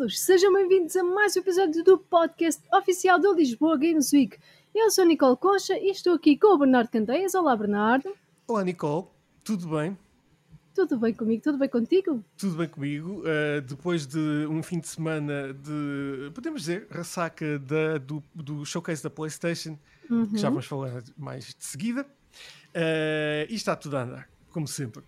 todos, sejam bem-vindos a mais um episódio do podcast oficial do Lisboa Games Week. Eu sou Nicole Concha e estou aqui com o Bernardo Candeias. Olá, Bernardo. Olá, Nicole. Tudo bem? Tudo bem comigo? Tudo bem contigo? Tudo bem comigo. Uh, depois de um fim de semana de, podemos dizer, ressaca da, do, do showcase da PlayStation, uhum. que já vamos falar mais de seguida, uh, e está tudo a andar, como sempre.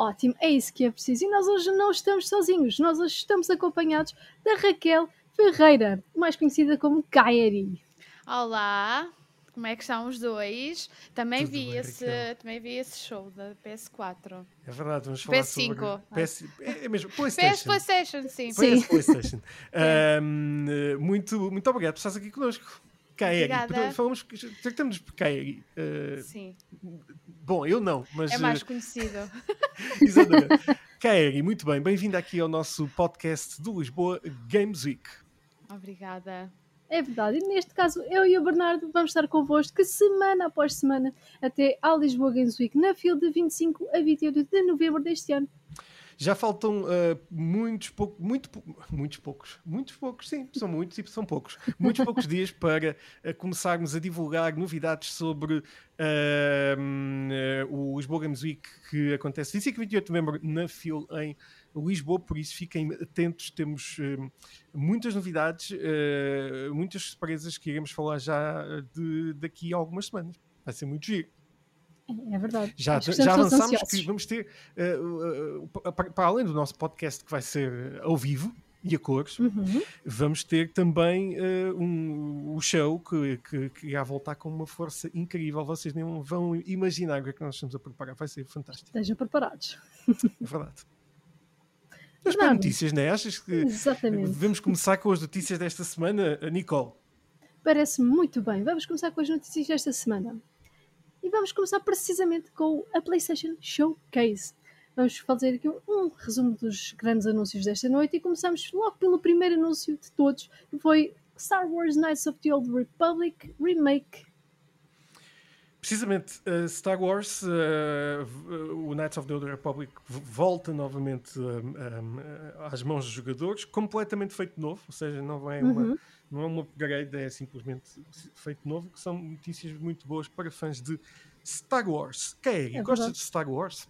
Ótimo, é isso que é preciso. E nós hoje não estamos sozinhos, nós hoje estamos acompanhados da Raquel Ferreira, mais conhecida como Kairi. Olá, como é que estão os dois? Também vi, bem, esse, também vi esse show da PS4. É verdade, vamos falar PS5. sobre... PS... É, é mesmo, PlayStation. PS PlayStation, sim. PS PlayStation. um, muito, muito obrigado por estar aqui connosco. Kairi. Falamos, tratamos por Kairi. Uh, sim. Bom, eu não, mas. É mais conhecido. Exatamente. Kairi, muito bem. Bem-vinda aqui ao nosso podcast do Lisboa Games Week. Obrigada. É verdade. E neste caso, eu e o Bernardo vamos estar convosco semana após semana até ao Lisboa Games Week, na fila de 25 a 28 de novembro deste ano. Já faltam uh, muitos, poucos, muito, muitos poucos, muitos poucos, sim, são muitos e são poucos, muitos poucos dias para uh, começarmos a divulgar novidades sobre uh, o Lisboa Games Week que acontece 25 e 28 de novembro na FIL em Lisboa, por isso fiquem atentos, temos muitas novidades, muitas surpresas que iremos falar já de, daqui a algumas semanas. Vai ser muito giro. É verdade. Já, já avançámos que vamos ter, uh, uh, para além do nosso podcast que vai ser ao vivo e a cores, uhum. vamos ter também uh, um, o show que, que, que irá voltar com uma força incrível. Vocês nem vão imaginar o que é que nós estamos a preparar. Vai ser fantástico. Estejam preparados. É verdade. As notícias, não é? Achas que Exatamente. devemos começar com as notícias desta semana, Nicole? Parece muito bem. Vamos começar com as notícias desta semana. E vamos começar precisamente com a PlayStation Showcase. Vamos fazer aqui um, resumo dos grandes anúncios desta noite e começamos logo pelo primeiro anúncio de todos, que foi Star Wars Knights of the Old Republic Remake. Precisamente, uh, Star Wars, uh, o Knights of the Old Republic volta novamente uh, às mãos dos jogadores, completamente feito novo, ou seja, não é uma, uhum não é uma upgrade, é simplesmente feito novo, que são notícias muito boas para fãs de Star Wars. Quem é? Gosta de Star Wars?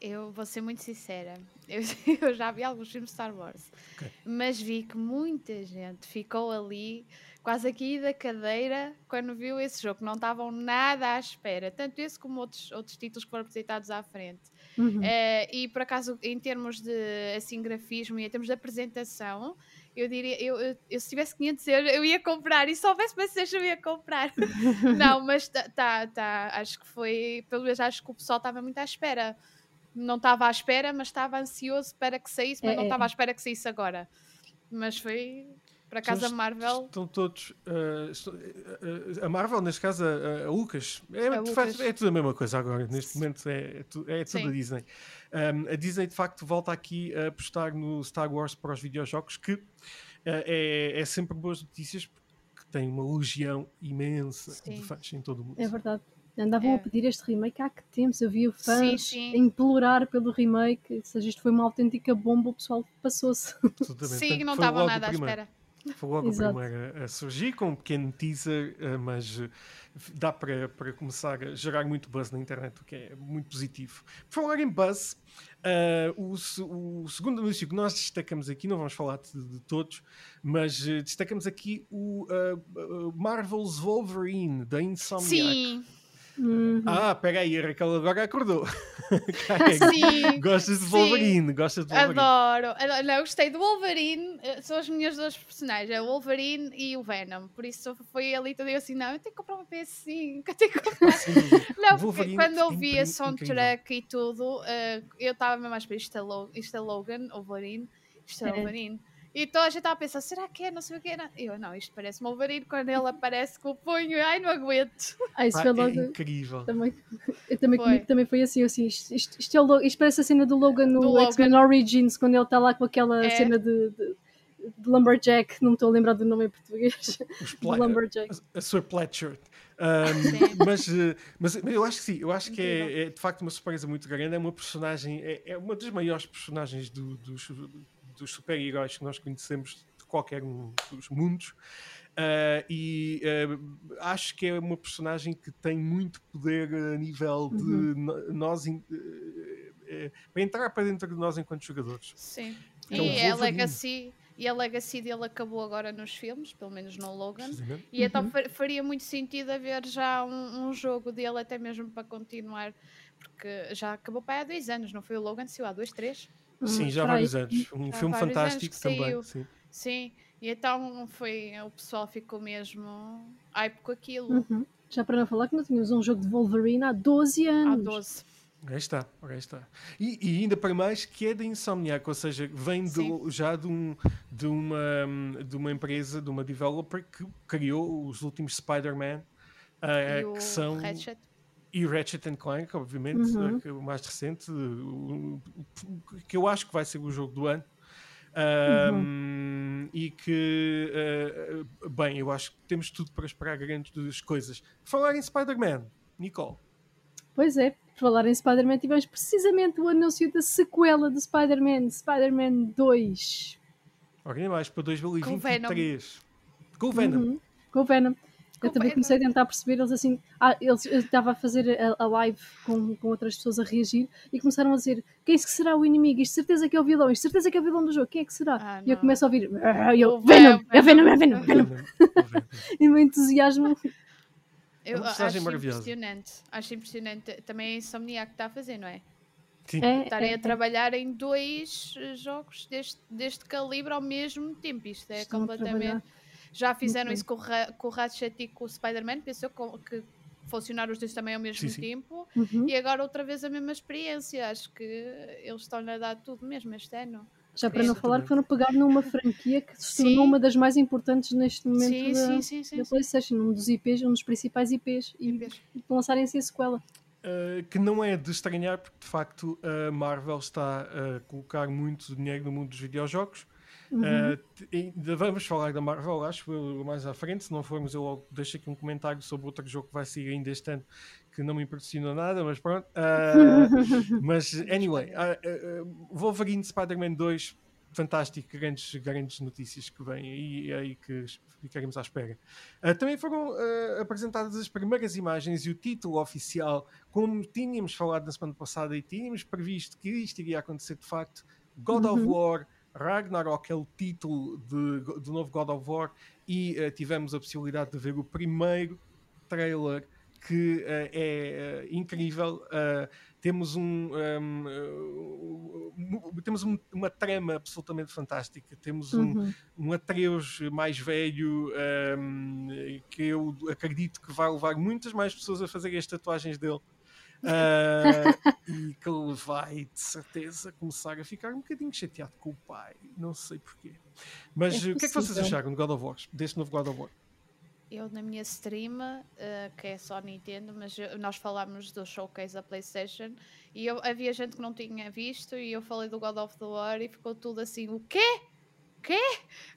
Eu vou ser muito sincera, eu, eu já vi alguns filmes de Star Wars, okay. mas vi que muita gente ficou ali quase aqui da cadeira quando viu esse jogo, não estavam nada à espera, tanto esse como outros, outros títulos que foram apresentados à frente. Uhum. Uh, e por acaso, em termos de assim, grafismo e em termos de apresentação, eu diria, eu, eu, eu, se tivesse 500 euros, eu ia comprar, e se houvesse PlayStation, eu ia comprar. não, mas tá, tá, tá, acho que foi, pelo menos acho que o pessoal estava muito à espera. Não estava à espera, mas estava ansioso para que saísse, mas é, não estava à espera que saísse agora. Mas foi, para casa a Marvel. Estão todos. Uh, uh, a Marvel, neste caso, a, a Lucas. É, a Lucas. é tudo a mesma coisa agora. Neste momento é, é, tu, é tudo Sim. a Disney. Um, a Disney, de facto, volta aqui a apostar no Star Wars para os videojogos, que uh, é, é sempre boas notícias, porque tem uma legião imensa sim. de fãs em todo o mundo. É verdade. Andavam é. a pedir este remake há que tempos. Eu vi fãs sim, sim. implorar pelo remake. Ou seja, isto foi uma autêntica bomba, o pessoal passou-se. Sim, não estavam nada à espera. Foi logo Exato. o primeiro a surgir, com um pequeno teaser, eh, mas eh, dá para, para começar a gerar muito buzz na internet, o que é muito positivo. Por falar em buzz, uh, o, o, segundo anúncio que nós destacamos aqui, não vamos falar de, de todos, mas destacamos aqui o uh, Marvel's Wolverine, da Insomniac. Sim. Uhum. Ah, peraí, a Raquel agora acordou. sim, gostas de Wolverine, sim. gostas de Wolverine. Adoro. Não, gostei do Wolverine, eh, são as minhas duas personagens, é o Wolverine e o Venom. Por isso foi ali todo eu assim, não, eu tenho que comprar uma PS5, eu tenho que comprar. Sim. Não, porque quando eu vi a soundtrack e tudo, uh, eu estava mesmo a esperar isto é, Logan, é Logan, Wolverine, isto é, é. Wolverine. E toda a gente estava a pensar, será que é? Não sei o que era. Eu, não, isto parece um Wolverine quando ele aparece com o punho. Ai, não aguento. Ah, isso foi logo... É incrível. Também, eu também, foi. comigo também foi assim, assim isto, isto, isto, é o, isto parece a cena do Logan no X-Men Origins, quando ele está lá com aquela é. cena de, de, de, Lumberjack, não me estou a lembrar do nome em português. Lumberjack. A, a sua Pletcher. Um, mas, eh, mas eu acho que sim, eu acho que é, é, de facto uma surpresa muito grande. É uma personagem, é, é uma das maiores personagens do, dos dos super-heróis que nós conhecemos de qualquer um dos mundos. Uh, e uh, acho que é uma personagem que tem muito poder a nível de uhum. nós uh, para entrar para dentro de nós enquanto jogadores. Sim. É e a legacy e a legacy dele acabou agora nos filmes, pelo menos no Logan. E então uhum. então faria muito sentido haver já um, um, jogo dele, até mesmo para continuar, porque já acabou para há dois anos, não foi o Logan? Saiu há dois, três? Sim, já há vários anos. Um já filme fantástico também. Sim. sim, e então foi, o pessoal ficou mesmo hype com aquilo. Uhum. Já para não falar que não tínhamos um jogo de Wolverine há 12 anos. Há 12. Aí está, aí está. E, e, ainda para mais que é da Insomniac, ou seja, vem do, já de, um, de, uma, de uma empresa, de uma developer que criou os últimos Spider-Man, uh, que são. Ratchet. E Ratchet and Clank, obviamente, uhum. uh, o mais recente, que eu acho que vai ser o jogo do ano. Uhum. E que, uh, bem, eu acho que temos tudo para esperar grandes coisas. Falar em Spider-Man, Nicole. Pois é, falar em Spider-Man, tivemos precisamente o anúncio da sequela de Spider-Man, Spider-Man 2. Alguém mais para 2023. Com o Venom. Uhum. Com Venom. Eu também comecei a tentar perceber, eles assim, ah, eles, eu estava a fazer a, a, live com, com outras pessoas a reagir e começaram a dizer quem é que será o inimigo? Isto certeza que é o vilão, isto certeza que é o vilão do jogo, quem é que será? Ah, e eu começo a ouvir, ah, eu, Venom, é Venom, é Venom, Venom. e o meu entusiasmo eu é acho impressionante. Acho impressionante. Também a Insomniac que está a fazer, não é? Sim. É, Estarem é, a trabalhar em dois eh, jogos deste, deste calibre ao mesmo tempo. Isto é Estão completamente. Já fizeram isso com o, com o Ratchet e com o Spider-Man. Pensou que funcionaram os dois também ao mesmo sim, tempo. Sim. Uhum. E agora outra vez a mesma experiência. Acho que eles estão a dar tudo mesmo este ano. Já para não falar que foram pegar numa franquia que se tornou uma das mais importantes neste momento sim, da, sim, sim, da PlayStation, um dos IPs, um dos principais IPs, e, e lançarem assim a sequela. Uh, que não é de estranhar, porque de facto a Marvel está a colocar muito dinheiro no mundo dos videojogos. Uhum. Uh, vamos falar da Marvel, acho, mais à frente. Se não formos, eu logo deixo aqui um comentário sobre outro jogo que vai sair ainda este ano, que não me impressionou nada, mas pronto. Uh, mas, anyway, uh, uh, Wolverine Spider-Man 2, fantástico, grandes, grandes notícias que vêm aí, aí que ficaremos à espera. também foram apresentadas as primeiras imagens e o título oficial, como tínhamos falado na semana passada e tínhamos previsto que isto iria acontecer de facto, God uhum. of War. Ragnarok é o título de, do novo God of War e tivemos a possibilidade de ver o primeiro trailer que uh, é uh, incrível. Uh, temos um, um temos um, uma trama absolutamente fantástica. Temos um, uhum. um Atreus mais velho um, que eu acredito que vai levar muitas mais pessoas a fazer as tatuagens dele. e que ele vai de certeza começar a ficar um bocadinho chateado com o pai, não sei porquê. Mas é o que é que vocês acharam de God of War, deste novo God of War? eu na minha stream, uh, que é só Nintendo, mas eu, nós falámos do showcase da PlayStation e eu, havia gente que não tinha visto e eu falei do God of the War e ficou tudo assim: o quê? Quê?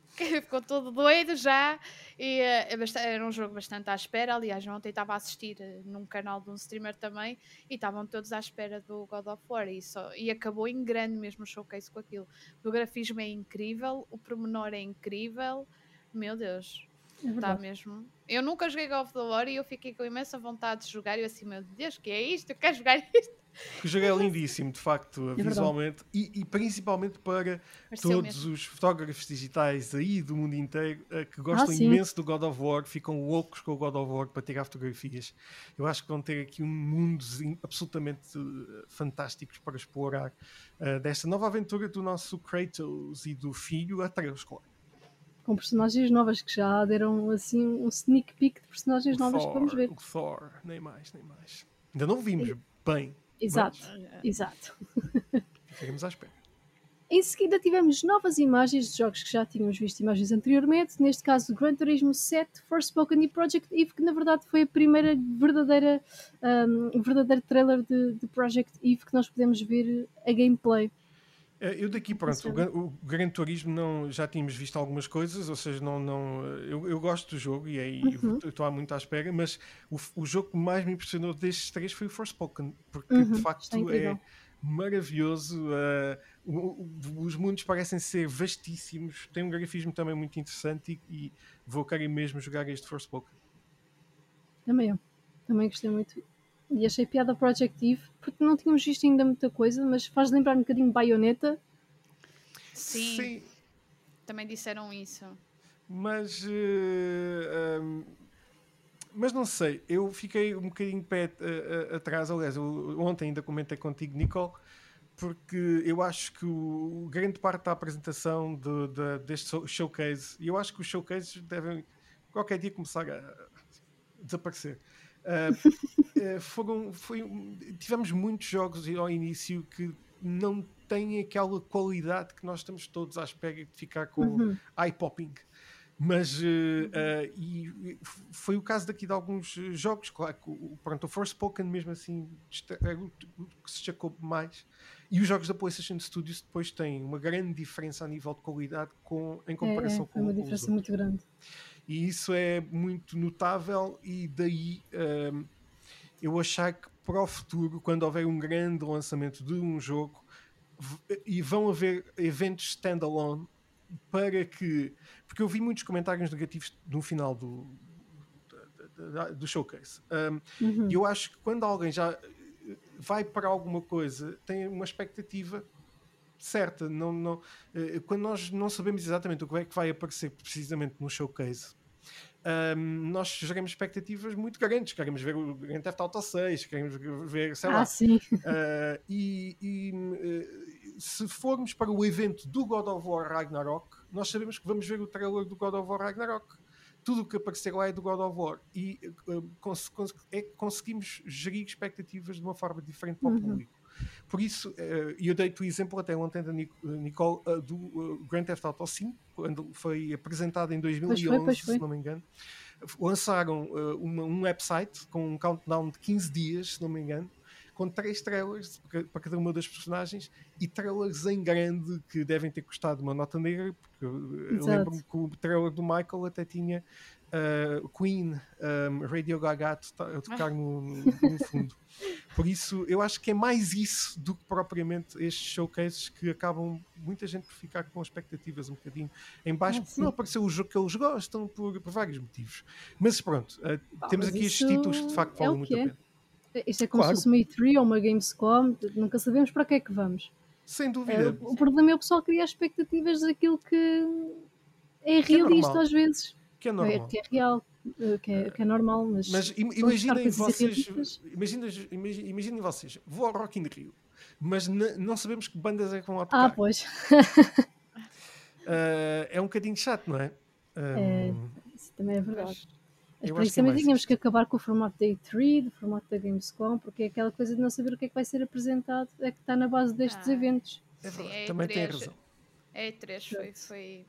Ficou todo doido já. E uh, era um jogo bastante à espera. Aliás, ontem estava a assistir uh, num canal de um streamer também e estavam todos à espera do God of War. E, só, e acabou em grande mesmo o showcase com aquilo. O grafismo é incrível, o pormenor é incrível. Meu Deus, é tá mesmo. Eu nunca joguei God of War e eu fiquei com imensa vontade de jogar. E eu assim, meu Deus, que é isto? Eu quero jogar isto. O jogo é lindíssimo, de facto, é visualmente e, e, principalmente para Pareceu todos mesmo. os fotógrafos digitais aí do mundo inteiro uh, que gostam ah, imenso do God of War, ficam loucos com o God of War para tirar fotografias. Eu acho que vão ter aqui um mundo absolutamente uh, fantásticos para explorar uh, desta nova aventura do nosso Kratos e do filho Atreus, claro com personagens novas que já deram assim um sneak peek de personagens novas Thor, que vamos ver. O Thor, nem mais, nem mais. Ainda não vimos bem. Exato, mas... exato. Ficamos à espera. Em seguida tivemos novas imagens de jogos que já tínhamos visto imagens anteriormente, neste caso Gran Turismo 7, Forspoken e Project Eve, que na verdade foi a primeira verdadeira, um, verdadeiro trailer de, de Project Eve que nós podemos ver a gameplay. É, eu daqui, pronto, o, o Gran Turismo não, já tínhamos visto algumas coisas, ou seja, não, não, eu, eu gosto do jogo e aí uhum. estou muito à espera, mas o, o jogo que mais me impressionou destes três foi o Forspoken, porque uhum, de facto é, maravilhoso. Uh, os mundos parecem ser vastíssimos, tem um grafismo também muito interessante e, e vou querer mesmo jogar este Forspoken. Também eu, também gostei muito. E achei piada Project Eve, porque não tínhamos visto ainda muita coisa, mas faz lembrar um bocadinho Bayonetta. Sim, Sim. também disseram isso. Mas. Uh, eh, um, mas não sei, eu fiquei um bocadinho pé uh, uh, atrás. Aliás, eu, ontem ainda comentei contigo, Nicole, porque eu acho que o, grande parte da apresentação de, de, deste showcase, e eu acho que os showcases devem qualquer dia começar a desaparecer. Uh, foram, foi, tivemos muitos jogos ao início que não têm aquela qualidade que nós estamos todos à espera de ficar com uhum. eye-popping. Mas uh, uh, e foi o caso daqui de alguns jogos, claro que o, pronto, o Forspoken mesmo assim é o que se destacou mais. E os jogos da PlayStation Studios depois têm uma grande diferença a nível de qualidade com, em comparação é, é, com uma diferença muito grande. E isso é muito notável, e daí um, eu achar que para o futuro, quando houver um grande lançamento de um jogo, e vão haver eventos standalone para que. Porque eu vi muitos comentários negativos no final do, do, do showcase. Um, uhum. Eu acho que quando alguém já vai para alguma coisa, tem uma expectativa certa. Não, não, eh, quando nós não sabemos exatamente o que é que vai aparecer precisamente no showcase, um, nós geramos expectativas muito grandes. Queremos ver o Grand Theft Auto 6, queremos ver, sei ah, lá. Sim. Uh, e, e uh, se formos para o evento do God of War Ragnarok, nós sabemos que vamos ver o trailer do God of War Ragnarok. Tudo o que aparecer lá é do God of War. E uh, cons cons é conseguimos gerir expectativas de uma forma diferente para o uhum. público. Por isso, e eu dei-te o exemplo até ontem da Nicole do Grand Theft Auto 5, quando foi apresentado em 2011, pois foi, pois foi. se não me engano. Lançaram uma, um website com um countdown de 15 dias, se não me engano, com três trailers para cada uma das personagens e trailers em grande que devem ter custado uma nota negra, porque eu lembro-me que o trailer do Michael até tinha uh, Queen, um, Radio Gaga a tocar no, no, fundo. Por isso, eu acho que é mais isso do que propriamente estes showcases que acabam muita gente por ficar com expectativas um bocadinho em baixo, ah, porque não apareceu o jogo que eles gostam por, por vários motivos. Mas pronto, uh, temos aqui estes títulos que de facto valem é muito a pena. Isto é como claro. se fosse uma E3 ou uma Gamescom, nunca sabemos para que é que vamos. Sem dúvida. É, o problema é o pessoal criar expectativas daquilo que é realista é às vezes. Que é normal. É, que é real, eh, que é, que é normal, mas. Mas imaginem vocês, imaginem, imaginem vocês, vou ao Rock in Rio, mas não sabemos que bandas é que vão lá tocar. Ah, pois. uh, é um bocadinho chato, não é? Um, é isso também é verdade. Mas por isso também tínhamos que acabar com o formato da E3, do formato da Gamescom, porque é aquela coisa de não saber o que é que vai ser apresentado, é que está na base destes ah, eventos. É verdade, Sim, também tem razão. A E3 foi, foi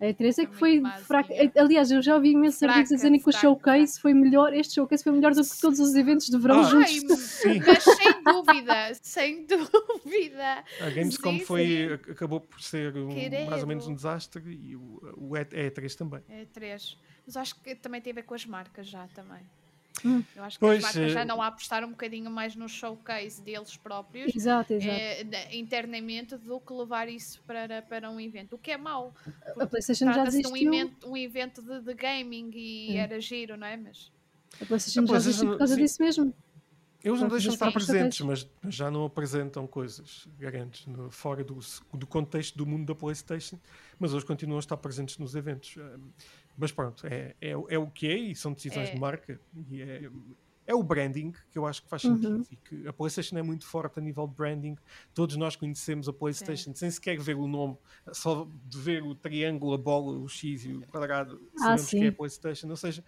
a E3 é que foi fraca. Aliás, eu já ouvi imensos artigos dizerem que o showcase foi melhor, este showcase foi melhor do que todos os eventos de verão ah, juntos. Ai, mas sem dúvida, sem dúvida. A Gamescom sim, foi, sim. acabou por ser um, mais ou menos um desastre e o, o E3 também. E3. Mas acho que também tem a ver com as marcas já também. Hum. Eu acho que pois, as marcas já eh, não apostar um bocadinho mais no showcase deles próprios exato, exato. É, internamente do que levar isso para, para um evento. O que é mau. A PlayStation já existiu. um evento, um evento de, de gaming e hum. era giro, não é? Mas a PlayStation a já existiu por causa sim. disso mesmo. Eles não deixam de estar presentes, mas já não apresentam coisas grandes no, fora do, do contexto do mundo da PlayStation, mas eles continuam a estar presentes nos eventos. Mas pronto, é, é, é o que é e são decisões é. de marca e é, é o branding que eu acho que faz sentido uhum. e que a PlayStation é muito forte a nível de branding. Todos nós conhecemos a PlayStation Sim. sem sequer ver o nome, só de ver o triângulo, a bola, o X e o quadrado, ah, sabemos que é a PlayStation. Ou seja,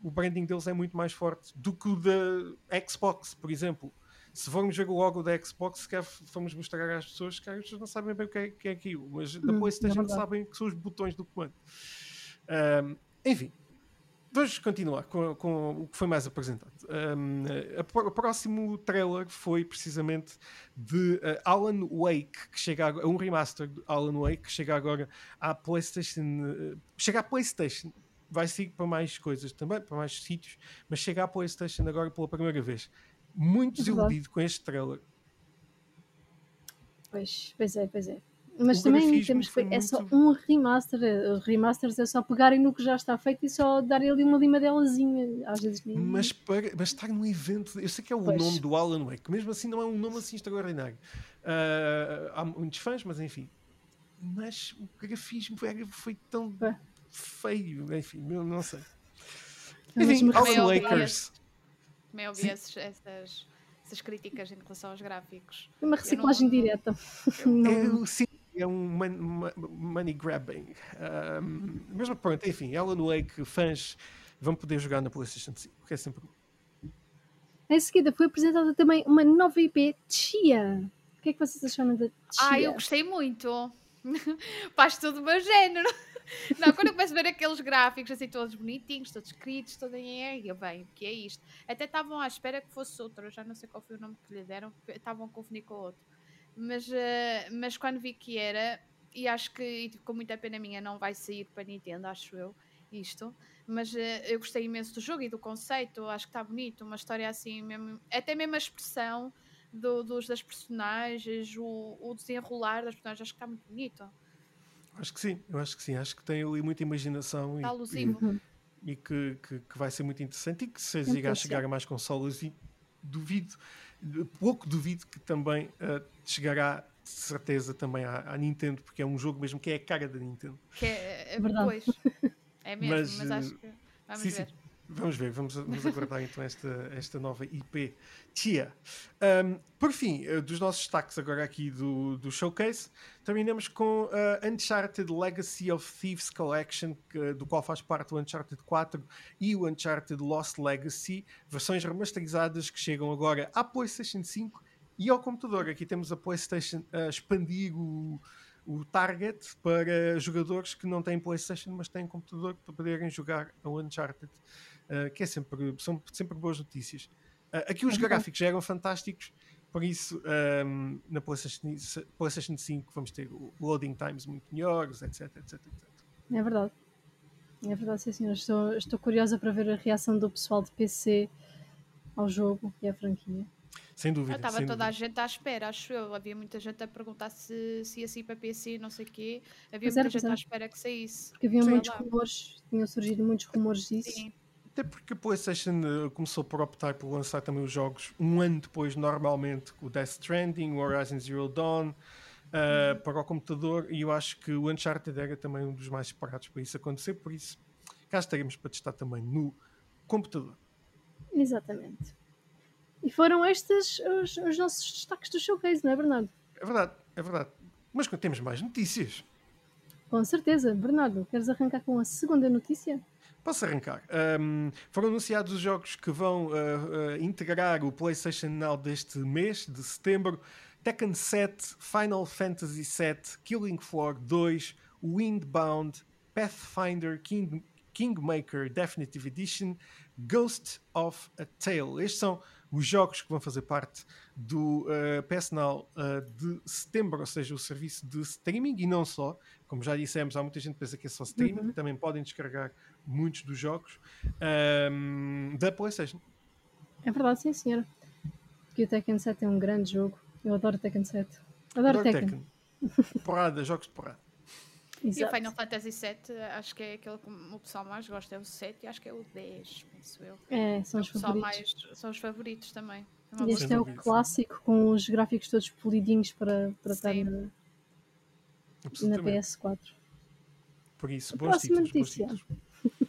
o branding deles é muito mais forte do que o da Xbox, por exemplo. Se formos ver o logo da Xbox, se formos mostrar às pessoas que as pessoas não sabem bem o que é, que é aquilo, mas da hum, PlayStation é sabem que são os botões do comando. Um, enfim, vamos continuar com, com, o que foi mais apresentado. Um, a, o próximo trailer foi precisamente de uh, Alan Wake, que chega agora, um remaster de Alan Wake, que chega agora à PlayStation. Uh, chega à PlayStation. Vai seguir para mais coisas também, para mais sítios, mas chega à PlayStation agora pela primeira vez. Muito desiludido com este trailer. Pois, pois é, pois é. Mas também temos que é só um remaster. Os remasters é só pegarem no que já está feito e só darem ali uma limadelazinha. Às vezes nem... mas, para, mas estar num evento, eu sei que é o pois. nome do Alan Wake, mesmo assim não é um nome assim extraordinário. Uh, há muitos fãs, mas enfim. Mas o grafismo foi tão feio, enfim, não sei. Enfim, Alan Lakers. Também ouvi essas, essas, essas, críticas em relação aos gráficos. Uma reciclagem não... direta. Eu, sim, é um money grabbing. Um, mas pronto, enfim, Alan Wake, fãs vão poder jogar na PlayStation 5, que é sempre Em seguida foi apresentada também uma nova IP, Chia. O que é que vocês acharam da Chia? Ah, eu gostei muito. Faz tudo o meu género. Não, quando eu começo a ver aqueles gráficos assim todos bonitinhos, todos escritos, todo em eu bem, o que é isto? Até estavam à espera que fosse outro, eu já não sei qual foi o nome que lhe deram, estavam a confundir com o outro. Mas, uh, mas quando vi que era, e acho que e com muita pena minha não vai sair para Nintendo, acho eu, isto. Mas uh, eu gostei imenso do jogo e do conceito, acho que está bonito, uma história assim, mesmo, até mesmo a expressão do, dos, das personagens, o, o desenrolar das personagens, acho que está muito bonito. Acho que sim, eu acho que sim, acho que tem ali muita imaginação está e, e, e que, que, que, vai ser muito interessante e que se a chegar a mais consolas e duvido, pouco duvido que também uh, chegará de certeza também à, à, Nintendo, porque é um jogo mesmo que é a cara da Nintendo. Que é, é verdade. Pois, é mesmo, mas, mas acho que vamos sim, ver. Sim. Vamos ver, vamos, vamos aguardar então esta, esta nova IP Tia. Um, por fim, uh, dos nossos destaques agora aqui do, do showcase, terminamos com a uh, Uncharted Legacy of Thieves Collection, que, do qual faz parte o Uncharted 4 e o Uncharted Lost Legacy, versões remasterizadas que chegam agora à PlayStation 5 e ao computador. Aqui temos a PlayStation a expandir o o target para jogadores que não têm PlayStation, mas têm computador para poderem jogar a Uncharted. Eh, que é sempre, são sempre boas notícias. Uh, aqui os é gráficos já eram fantásticos, por isso um, ehm, na PlayStation, PlayStation 5 vamos ter loading times muito melhores, etc, etc, etc. É verdade. É verdade, sim, senhor. Estou, estou curiosa para ver a reação do pessoal de PC ao jogo e à franquia. Sem dúvida. Estava toda dúvida. a gente à espera, acho eu. Havia muita gente a perguntar se, se ia sair para PC, não sei o quê. Havia muita gente à espera que saísse. Porque havia muitos lá. rumores, tinham surgido muitos rumores disso. Sim. Até porque a PlayStation eh, começou por optar por lançar também os jogos um ano depois, normalmente, o Death Stranding, o Horizon Zero Dawn, uh, para o computador, e eu acho que o Uncharted era também um dos mais esperados para isso acontecer, por isso cá estaremos para testar também no computador. Exatamente. E foram estes os, os nossos destaques do showcase, não é, Bernardo? É verdade, é verdade. Mas temos mais notícias. Com certeza. Bernardo, queres arrancar com a segunda notícia? Posso arrancar. Um, foram anunciados os jogos que vão uh, uh, integrar o PlayStation Now deste mês, de setembro. Tekken 7, Final Fantasy VII, Killing Floor 2, Windbound, Pathfinder, King, Kingmaker Definitive Edition, Ghost of a Tale. Estes são os jogos que vão fazer parte do uh, PS Now uh, de setembro, ou seja, o serviço de streaming e não só. Como já dissemos, há muita gente que pensa que é só streaming, uhum. também podem descarregar muitos dos jogos um, da PlayStation. É verdade, sim, senhora. Que o Tekken 7 é um grande jogo. Eu adoro Tekken 7. Adoro, adoro Tekken. Tekken. Porrada, jogos de porrada. Exato. E o Final Fantasy VII, acho que é aquele que o pessoal mais gosta, é o 7 e acho que é o 10, penso eu. É, são é os favoritos. Mais, são os favoritos também. É este é o clássico com os gráficos todos polidinhos para, para estar na, na PS4. Por isso, bons Próxima títulos, notícia. Bons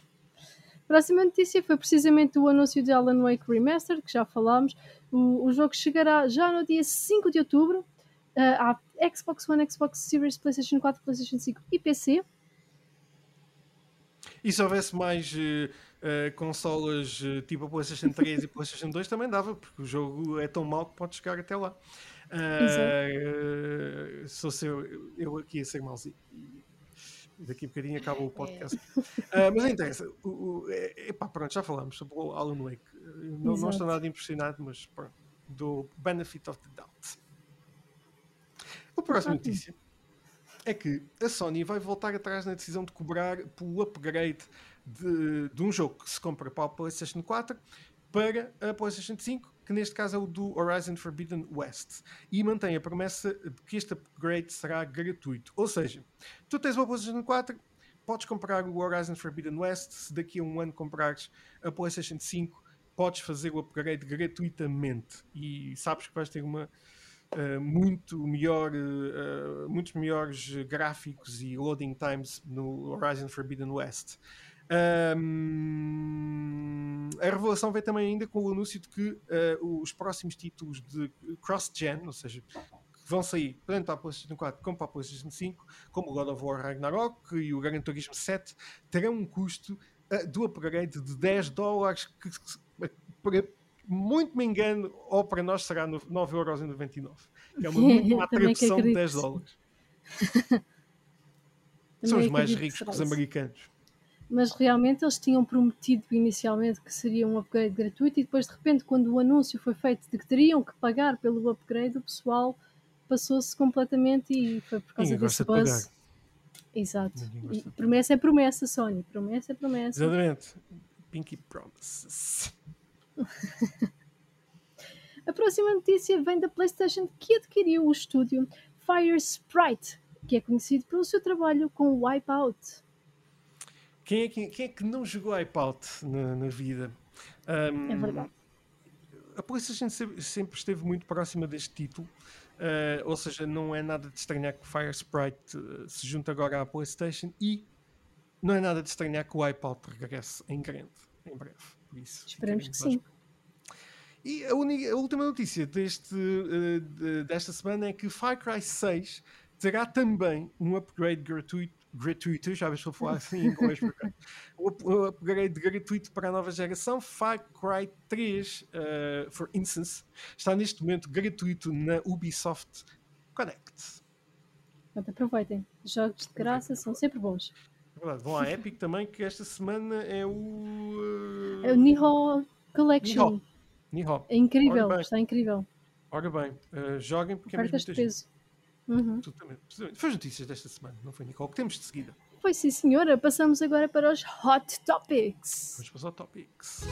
Próxima notícia foi precisamente o anúncio de Alan Wake Remastered, que já falámos. O, o jogo chegará já no dia 5 de outubro uh, à Xbox One, Xbox Series, PlayStation 4, PlayStation 5 e PC. E se houvesse mais uh, uh, consolas uh, tipo a PlayStation 3 e PlayStation 2 também dava, porque o jogo é tão mau que pode chegar até lá. Uh, sou seu, eu aqui a ser malzinho. Daqui a bocadinho acaba o podcast. É. mas não interessa. O, o, é, epá, pronto, já falamos sobre o Alan Wake. Não, não estou nada impressionado, mas pronto, do benefit of the doubt. A próxima notícia é que a Sony vai voltar atrás na decisão de cobrar pelo upgrade de, de um jogo que se compra para a PlayStation 4 para a PlayStation 5 que neste caso é o do Horizon Forbidden West, e mantém a promessa de que este upgrade será gratuito. Ou seja, tu tens o PlayStation 4, podes comprar o Horizon Forbidden West, se daqui a um ano comprares a PlayStation 5, podes fazer o upgrade gratuitamente e sabes que vais ter uma uh, muito melhor, uh, melhores gráficos e loading times no Horizon Forbidden West. Um, a revelação veio também ainda com o anúncio de que uh, os próximos títulos de cross-gen, ou seja, que vão sair tanto para a PlayStation 4 como para a PlayStation 5, como o God of War Ragnarok e o Gran Turismo 7, terão um custo uh, do upgrade de 10 dólares, que, que, muito me engano, ou para nós será 9,99€, que é uma muito má tradução de 10 dólares. São os mais ricos que os americanos. Mas realmente eles tinham prometido inicialmente que seria um upgrade gratuito e depois de repente quando o anúncio foi feito de que teriam que pagar pelo upgrade o pessoal passou-se completamente e foi por causa Ninguém desse buzz. Exato. E promessa é promessa Sony. Promessa é promessa. Exatamente. Pinky Promises a próxima notícia vem da Playstation que adquiriu o estúdio Fire Sprite que é conhecido pelo seu trabalho com Wipeout quem é que, quem é que não jogou iPod na, na vida? Um, é verdade. A PlayStation sempre esteve muito próxima deste título, uh, ou seja, não é nada de estranhar que o Fire Sprite uh, se junte agora à PlayStation e não é nada de estranhar que o iPod regresse em grande, em breve. Isso, Esperemos que sim. E a, única, a, última notícia deste, uh, de, desta semana é que Far Cry 6 terá também um upgrade gratuito gratuito, já estou a falar assim em inglês, o upgrade gratuito para a nova geração, Far Cry 3, uh, for instance, está neste momento gratuito na Ubisoft Connect. Portanto, aproveitem, jogos de graça são sempre bons. Verdade, vão à Epic também, que esta semana é o. É o Nihon Collection. Nihon. É incrível, está incrível. Ora bem, uh, joguem porque Ofertas é muito peso. Uhum. Foi as notícias desta semana, não foi, Nicole? que temos de seguida? Pois sim, senhora. Passamos agora para os Hot Topics. Vamos para os Hot Topics.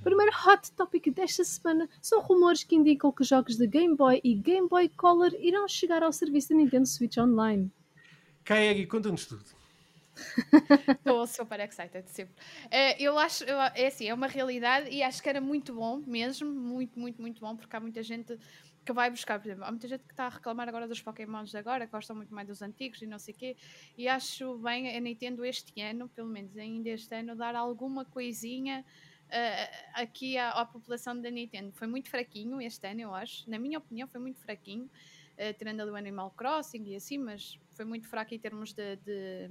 O primeiro Hot Topic desta semana são rumores que indicam que jogos de Game Boy e Game Boy Color irão chegar ao serviço da Nintendo Switch Online. Kairi, conta-nos tudo. Estou super excited, sempre. Uh, eu acho, eu, é assim, é uma realidade e acho que era muito bom mesmo, muito, muito, muito bom, porque há muita gente que vai buscar, por exemplo, há muita gente que está a reclamar agora dos Pokémons de agora, que gostam muito mais dos antigos e não sei o quê, e acho bem a Nintendo este ano, pelo menos ainda este ano, dar alguma coisinha uh, aqui à, à, população da Nintendo. Foi muito fraquinho este ano, eu acho, na minha opinião, foi muito fraquinho, tirando ali o Animal Crossing e assim, mas foi muito fraco em termos de, de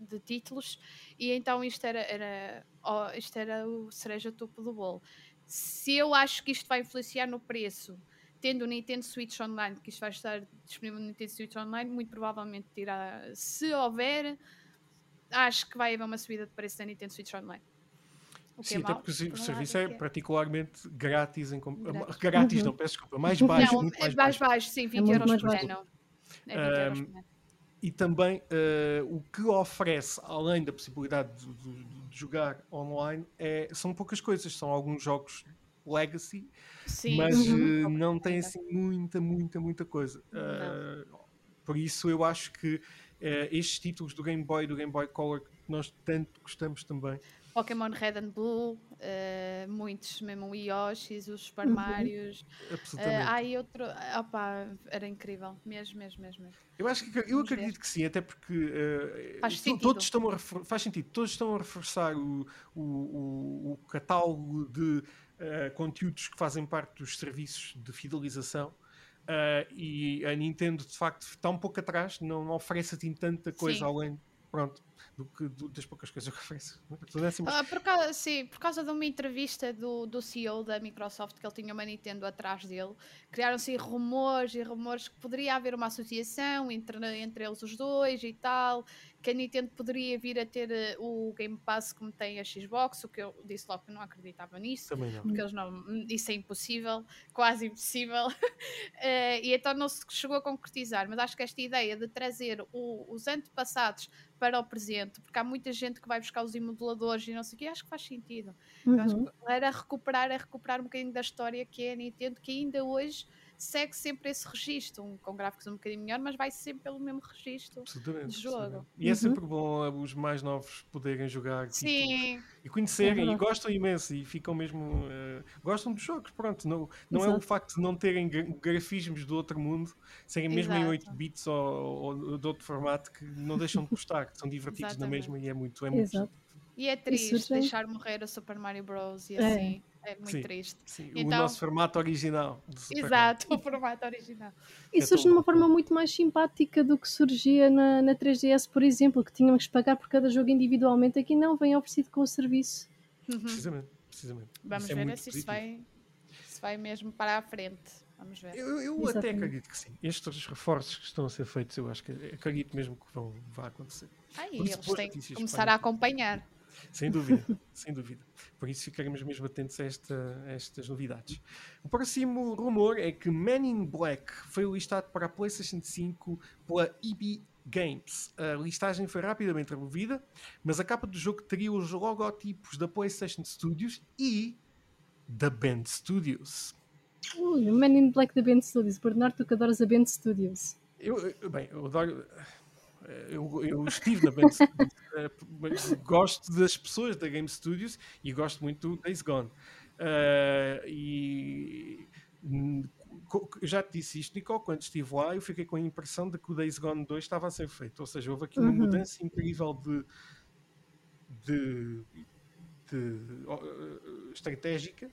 de títulos e então isto era, era, oh, isto era o cereja topo do bolo. Se eu acho que isto vai influenciar no preço tendo o Nintendo Switch Online, que isto vai estar disponível no Nintendo Switch Online, muito provavelmente irá, se houver, acho que vai haver uma subida de preço da Nintendo Switch Online. O Sim, é até porque o serviço é, é particularmente grátis, em, grátis, grátis uhum. não, peço desculpa, mais baixo, não, muito mais, é mais baixo. baixo. sim, 20 é euros por ano. É 20 euros por ano. E também uh, o que oferece, além da possibilidade de, de, de jogar online, é, são poucas coisas. São alguns jogos legacy, Sim. mas uhum. uh, não tem assim muita, muita, muita coisa. Uh, por isso eu acho que uh, estes títulos do Game Boy do Game Boy Color que nós tanto gostamos também. Pokémon Red and Blue, muitos mesmo o Yoshis, os Super uhum. Marios. Absolutamente. Uh, aí outro, opa, era incrível, mesmo, mesmo, mesmo. Eu acho que eu acredito ver. que sim, até porque faz sentido. todos estão a faz sentido, todos estão a reforçar o, o, o, o catálogo de uh, conteúdos que fazem parte dos serviços de fidelização. Uh, e a Nintendo de facto está um pouco atrás, não oferece assim tanta coisa Sim. além pronto, do que do, das poucas coisas que oferece. É assim, uh, por, causa, sim, por causa de uma entrevista do, do CEO da Microsoft que ele tinha uma Nintendo atrás dele, criaram-se rumores e rumores que poderia haver uma associação entre, entre eles os dois e tal, que a Nintendo poderia vir a ter uh, o Game Pass como tem a Xbox, o que eu disse logo que não acreditava nisso. Também não. Porque eles não, isso é impossível, quase impossível. uh, e então não se chegou a concretizar. Mas acho que esta ideia de trazer o, os antepassados para o presente, porque há muita gente que vai buscar os emuladores e não sei o que, acho que faz sentido. Uhum. Acho que era recuperar, é recuperar um bocadinho da história que é a Nintendo, que ainda hoje segue sempre esse registro, um, com gráficos um bocadinho melhor, mas vai sempre pelo mesmo registro de jogo. Absolutamente. E é Uhum. sempre bom os mais novos poderem jogar títulos Sim, e conhecerem É e gostam imenso e ficam mesmo uh, gostam dos jogos, pronto, não, não é o facto de não terem gra- grafismos do outro mundo, serem mesmo em Exato. 8 bits ou, ou de outro formato que não deixam de gostar, que são divertidos na mesma e é muito, é muito e é triste surgem- deixar morrer o Super Mario Bros. e É. assim. É muito Sim. triste. sim, o Então- nosso formato original. Exato, o formato original. E É surge de uma forma muito mais simpática do que surgia na, na 3DS, por exemplo, que tínhamos que pagar por cada jogo individualmente. Aqui não, vem oferecido com o serviço. Uhum. Precisamente, precisamente. Vamos Isso é ver muito se isso vai, se vai mesmo para a frente. Vamos ver. Eu, eu até acredito que sim. Estes reforços que estão a ser feitos, eu acho que acredito mesmo que vão, vai acontecer. Isso, eles têm que começar a acompanhar. Sem dúvida, sem dúvida. Por isso ficaremos mesmo atentos a, esta- a estas novidades. O próximo rumor é que Men in Black foi listado para a PlayStation 5 pela EB Games. A listagem foi rapidamente removida, mas a capa do jogo teria os logotipos da PlayStation Studios e da Band Studios. Ui, o Man in Black da Band Studios. Bernardo, tu que adoras a Band Studios. Eu, eu- bem, eu adoro. Eu, eu estive na Band Studios, eh, gosto das pessoas da Game Studios e gosto muito do Days Gone. Eh, e eu já te disse isto, Nicole, quando estive lá, eu fiquei com a impressão de que o Days Gone 2 estava a ser feito. Ou seja, houve aqui uma Uhum. mudança incrível de, de, de, eh, estratégica.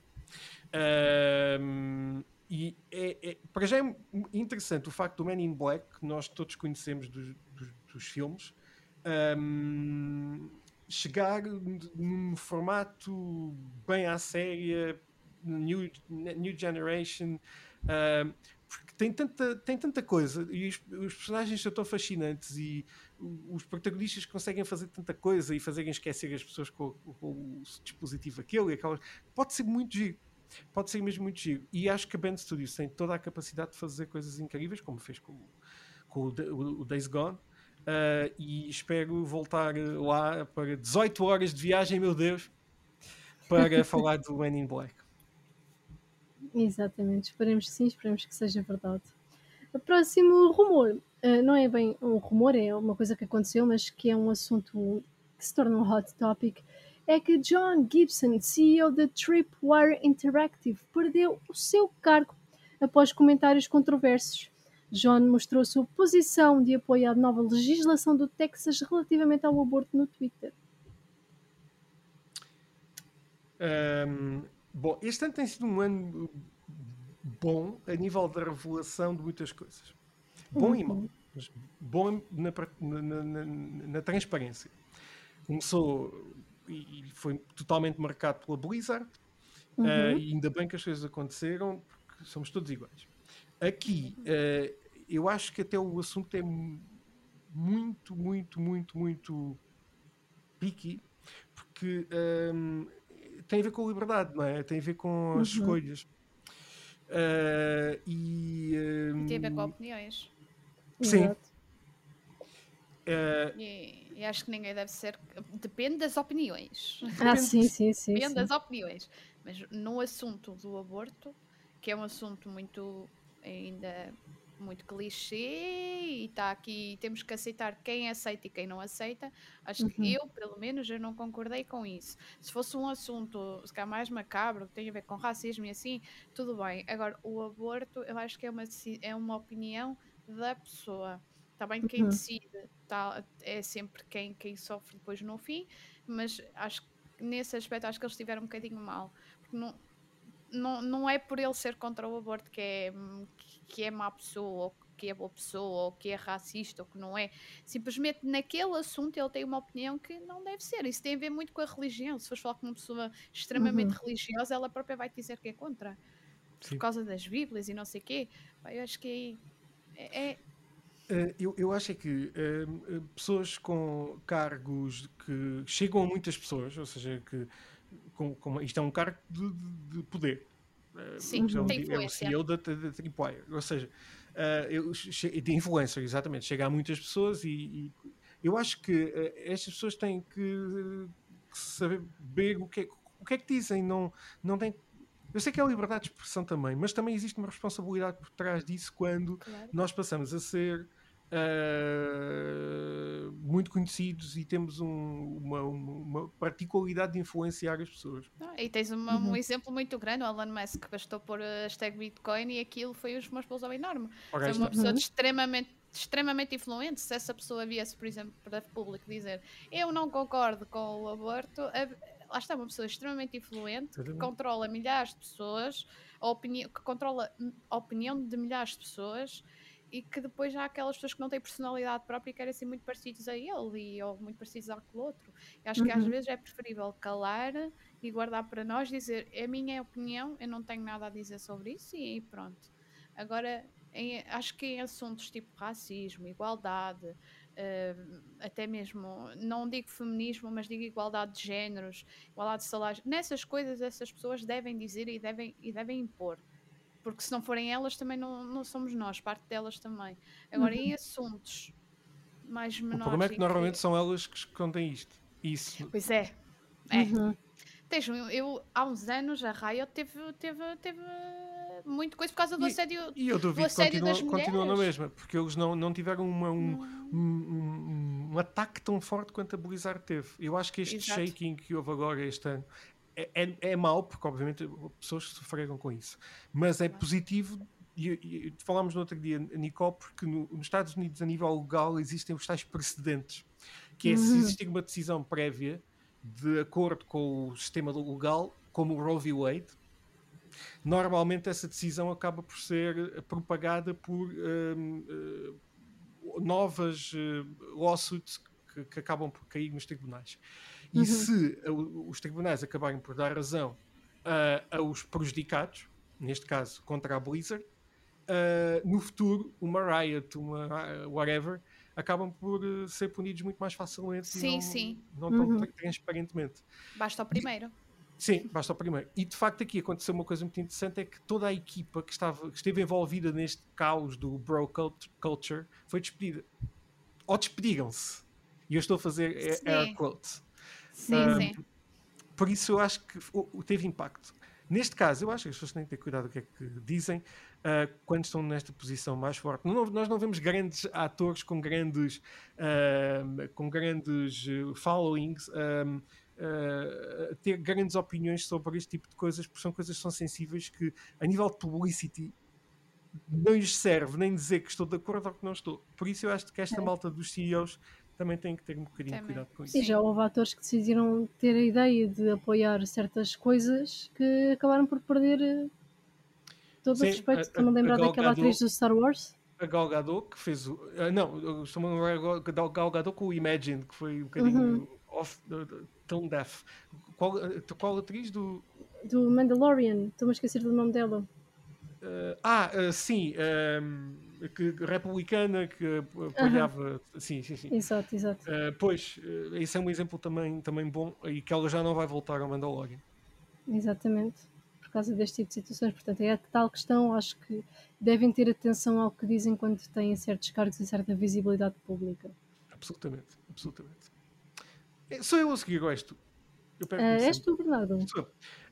Ahm, e é, é- para já é interessante o facto do Man in Black, que nós todos conhecemos dos, dos filmes, ahm, chegar num formato bem à séria, new, new generation, porque tem tanta, tem tanta coisa e os, os personagens são tão fascinantes e os protagonistas conseguem fazer tanta coisa e fazerem esquecer as pessoas com, com o dispositivo aquele e aquelas. Pode ser muito giro. Pode ser mesmo muito giro. E acho que a Band Studios tem toda a capacidade de fazer coisas incríveis, como fez com, com o, o- o Days Gone. Ah, e espero voltar lá para 18 horas de viagem, meu Deus, para falar do Man in Black. Exatamente, esperemos que sim, esperemos que seja verdade. O próximo rumor, eh, não é bem um rumor, é uma coisa que aconteceu, mas que é um assunto que se torna um hot topic, é que John Gibson, CEO da Tripwire Interactive, perdeu o seu cargo após comentários controversos. John mostrou sua posição de apoio à nova legislação do Texas relativamente ao aborto no Twitter. Ahm, bom, este ano tem sido um ano bom a nível da revelação de muitas coisas. Bom e mau, mas bom na, na- na- na- transparência. Começou e foi totalmente marcado pela Blizzard, Uhum. ah, e ainda bem que as coisas aconteceram, porque somos todos iguais. Aqui, ah, eu acho que até o assunto é mu- muito, muito, muito, muito picky, porque ahm, tem a ver com a liberdade, não é? Tem a ver com as Uhum. escolhas. Ah, e, E tem a ver com opiniões. Sim. Ah, E, e acho que ninguém deve ser. Depende das opiniões. Ah, sim, sim, sim. Depende sim. das opiniões. Mas no assunto do aborto, que é um assunto muito ainda muito clichê e está aqui, temos que aceitar quem aceita e quem não aceita. Acho Uhum. que eu, pelo menos, eu não concordei com isso. Se fosse um assunto se calhar mais macabro, que tem a ver com racismo e assim, tudo bem. Agora, o aborto, eu acho que é uma, é uma opinião da pessoa. Está bem, quem Uhum. decide tá, é sempre quem, quem sofre depois no fim, mas acho que nesse aspecto acho que eles estiveram um bocadinho mal. Porque não, não, não é por ele ser contra o aborto que é, que é má pessoa, ou que é boa pessoa, ou que é racista, ou que não é. Simplesmente naquele assunto ele tem uma opinião que não deve ser. Isso tem a ver muito com a religião. Se fores falar com uma pessoa extremamente religiosa, ela própria vai te dizer que é contra. Sim. Por causa das Bíblias e não sei o quê. Eu acho que aí é, é- Uh, eu, eu acho é que uh, pessoas com cargos que chegam a muitas pessoas, ou seja, que com, com, isto é um cargo de, de, de poder. Sim, uh, tem é o CEO da, da Tripwire, ou seja, eu, de influencer, exatamente, chega a muitas pessoas e, e eu acho que estas pessoas têm que, que saber o que, é, o que é que dizem, não, não tem eu sei que é a liberdade de expressão também, mas também existe uma responsabilidade por trás disso quando claro. nós passamos a ser uh, muito conhecidos e temos um, uma, uma, particularidade de influenciar as pessoas. Ah, e tens uma, uhum. um exemplo muito grande, o Elon Musk bastou pôr a hashtag Bitcoin e aquilo foi uma explosão enorme. Foi uma pessoa uhum. extremamente extremamente influente. Se essa pessoa viesse, por exemplo, para o público dizer eu não concordo com o aborto, lá está uma pessoa extremamente influente que controla milhares de pessoas, a opinião, que controla a opinião de milhares de pessoas e que depois há aquelas pessoas que não têm personalidade própria e querem ser muito parecidos a ele e, ou muito parecidos àquele outro. Eu acho uhum. que às uhum. vezes é preferível calar e guardar para nós, dizer é a minha opinião, eu não tenho nada a dizer sobre isso e pronto. Agora, em, acho que em assuntos tipo racismo, igualdade, uh, até mesmo, não digo feminismo, mas digo igualdade de géneros, igualdade de salários. Nessas coisas, essas pessoas devem dizer e devem, e devem impor. Porque se não forem elas, também não, não somos nós, parte delas também. Agora, uhum. em assuntos mais menores. O problema é que normalmente que... são elas que escondem isto. Isso. Pois é. É. Uhum. eu, há uns anos, a Riot teve, teve, teve muito coisa por causa do assédio. E, e eu duvido que continua, continua na mesma, porque eles não, não tiveram uma, um, um, um, um, ataque tão forte quanto a Blizzard teve. Eu acho que este Exato. shaking que houve agora este ano é, é, é mau, porque obviamente pessoas sofreram com isso, mas é positivo. E, e falámos no outro dia, Nicole, porque no, nos Estados Unidos, a nível legal, existem os tais precedentes, que é se uhum. existir uma decisão prévia de acordo com o sistema legal, como o Roe v. Wade, normalmente essa decisão acaba por ser propagada por um, uh, novas uh, lawsuits que, que, acabam por cair nos tribunais. E uhum. se uh, os tribunais acabarem por dar razão aos prejudicados, neste caso contra a Blizzard, no futuro uma Riot, uma whatever, acabam por ser punidos muito mais facilmente sim, e não, sim. não tão uhum. transparentemente. Basta o primeiro. E, Sim, basta o primeiro. E de facto aqui aconteceu uma coisa muito interessante, é que toda a equipa que, estava, que esteve envolvida neste caos do bro culture foi despedida. Ou despediram-se. E eu estou a fazer sim. air quotes. Sim, um, sim. Por isso eu acho que teve impacto. Neste caso, eu acho que as pessoas têm que ter cuidado do que é que dizem uh, quando estão nesta posição mais forte. Não, nós não vemos grandes atores com grandes, uh, com grandes followings. Um, uh, ter grandes opiniões sobre este tipo de coisas, porque são coisas que são sensíveis que, a nível de publicity, não lhes serve nem dizer que estou de acordo ou que não estou. Por isso eu acho que esta é. malta dos CEOs também tem que ter um bocadinho de cuidado com isso. E já houve atores que decidiram ter a ideia de apoiar certas coisas que acabaram por perder eh, todo Sim, o respeito. Estou-me a lembrar daquela atriz do Star Wars? A Gal Gadot, que fez o. Uh, não, estou-me a lembrar da Gal Gadot com o Imagine, que foi um bocadinho uhum. off, tão deaf. Qual, eh, qual atriz do. Do Mandalorian, estou-me a esquecer do nome dela. Uh, ah, uh, sim, um, ehm, que, republicana que apoiava. Uh. Sim, sim, sim. Exato, exato. pois, esse é um exemplo também, também bom e que ela já não vai voltar ao Mandalorian. Exatamente, por causa deste tipo de situações. Portanto, é a tal questão, acho que devem ter atenção ao que dizem quando têm certos cargos e certa visibilidade pública. Absolutamente, absolutamente. É, sou eu a seguir ou és tu? Uh, és tu, Bernardo.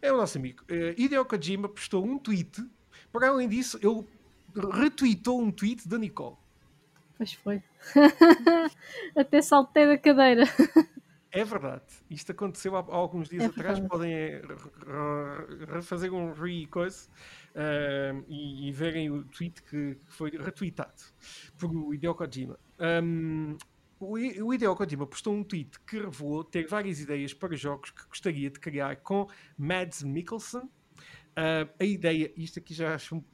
É o nosso amigo. Uh, Hideo Kojima postou um tweet. Por além disso, ele retweetou um tweet da Nicole. Pois foi. Até saltei da cadeira. É verdade. Isto aconteceu há, há alguns dias é atrás. Podem refazer um re-coisa uh, e, e, verem o tweet que, que foi retweetado por Hideo Kojima. Um, o, Hideo Kojima postou um tweet que revelou ter várias ideias para jogos que gostaria de criar com Mads Mikkelsen. Uh, a ideia, isto aqui já acho um.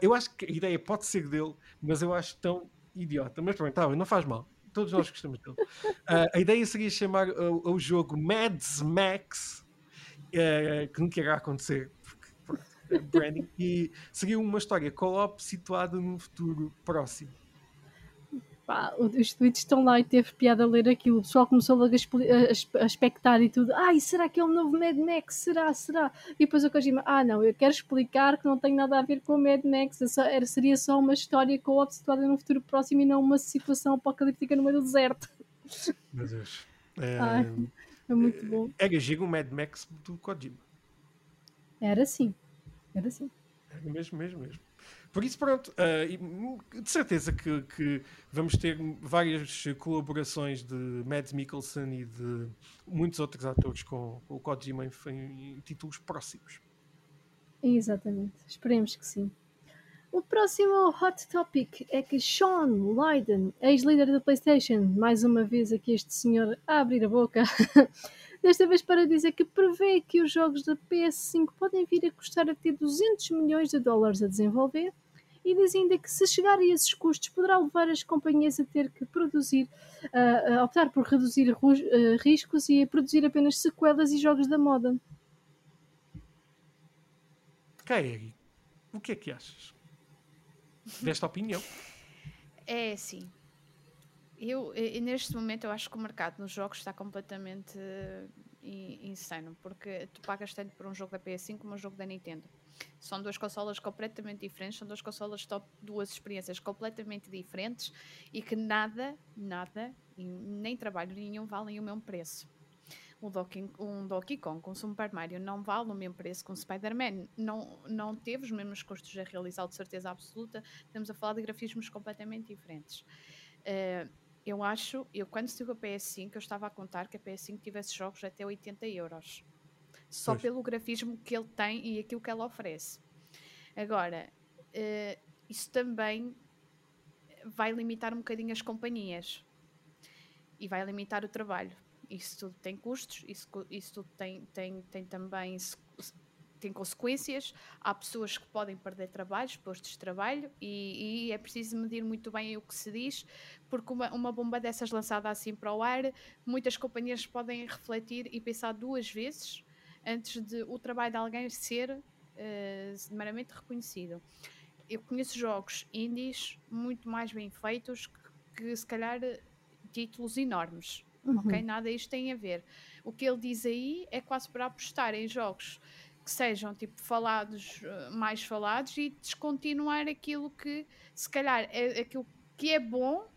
Eu acho que a ideia pode ser dele, mas eu acho tão idiota. Mas pronto, tá, não faz mal. Todos nós gostamos dele. Uh, a ideia seria chamar o, o jogo Mads Max, uh, que nunca irá acontecer, porque, porque é branding, e seria uma história co-op situada num futuro próximo. Pá, os tweets estão lá e teve piada a ler aquilo. O pessoal começou logo a, a, a expectar e tudo. Ai, será que é um novo Mad Max? Será? Será? E depois o Kojima, ah não, eu quero explicar que não tem nada a ver com o Mad Max. Só, era, seria só uma história co-op situada num futuro próximo e não uma situação apocalíptica no meio do deserto. Meu Deus. É, Ai, é muito bom. Era giro o Mad Max do Kojima. Era sim. Era sim. Era mesmo, mesmo, mesmo. Por isso, pronto, uh, de certeza que, que, vamos ter várias colaborações de Mads Mikkelsen e de muitos outros atores com, com o Kojima em, em, títulos próximos. Exatamente, esperemos que sim. O próximo hot topic é que Sean Lydon, ex-líder da PlayStation, mais uma vez aqui este senhor a abrir a boca, desta vez para dizer que prevê que os jogos da PS5 podem vir a custar até 200 milhões de dólares a desenvolver e diz ainda que se chegar a esses custos poderá levar as companhias a ter que produzir, uh, a optar por reduzir uh, riscos e a produzir apenas sequelas e jogos da moda. Kairi, o que é que achas desta opinião? É sim. Eu, neste momento, eu acho que o mercado nos jogos está completamente uh, insano, porque tu pagas tanto por um jogo da PS5 como um jogo da Nintendo. São duas consolas completamente diferentes, são duas consolas top, duas experiências completamente diferentes e que nada, nada, nem trabalho nenhum valem o mesmo preço. Um Donkey, um Donkey Kong com um Super Mario não vale o mesmo preço que um Spider-Man. Não, não teve os mesmos custos a realizar, de certeza absoluta. Estamos a falar de grafismos completamente diferentes. Uh, eu acho, eu quando estive a PS5, eu estava a contar que a PS5 tivesse jogos até 80 euros só pois. pelo grafismo que ele tem e aquilo que ela oferece. Agora, uh, isso também vai limitar um bocadinho as companhias e vai limitar o trabalho. Isso tudo tem custos, isso, isso tudo tem, tem, tem também tem consequências. Há pessoas que podem perder trabalhos, postos de trabalho, e, e, é preciso medir muito bem o que se diz, porque uma, uma bomba dessas lançada assim para o ar, muitas companhias podem refletir e pensar duas vezes antes de o trabalho de alguém ser uh, meramente reconhecido. Eu conheço jogos indies muito mais bem feitos que, que se calhar títulos enormes. Uhum. Ok? Nada isto tem a ver. O que ele diz aí é quase para apostar em jogos que sejam tipo falados, eh, mais falados e descontinuar aquilo que se calhar é aquilo que é bom,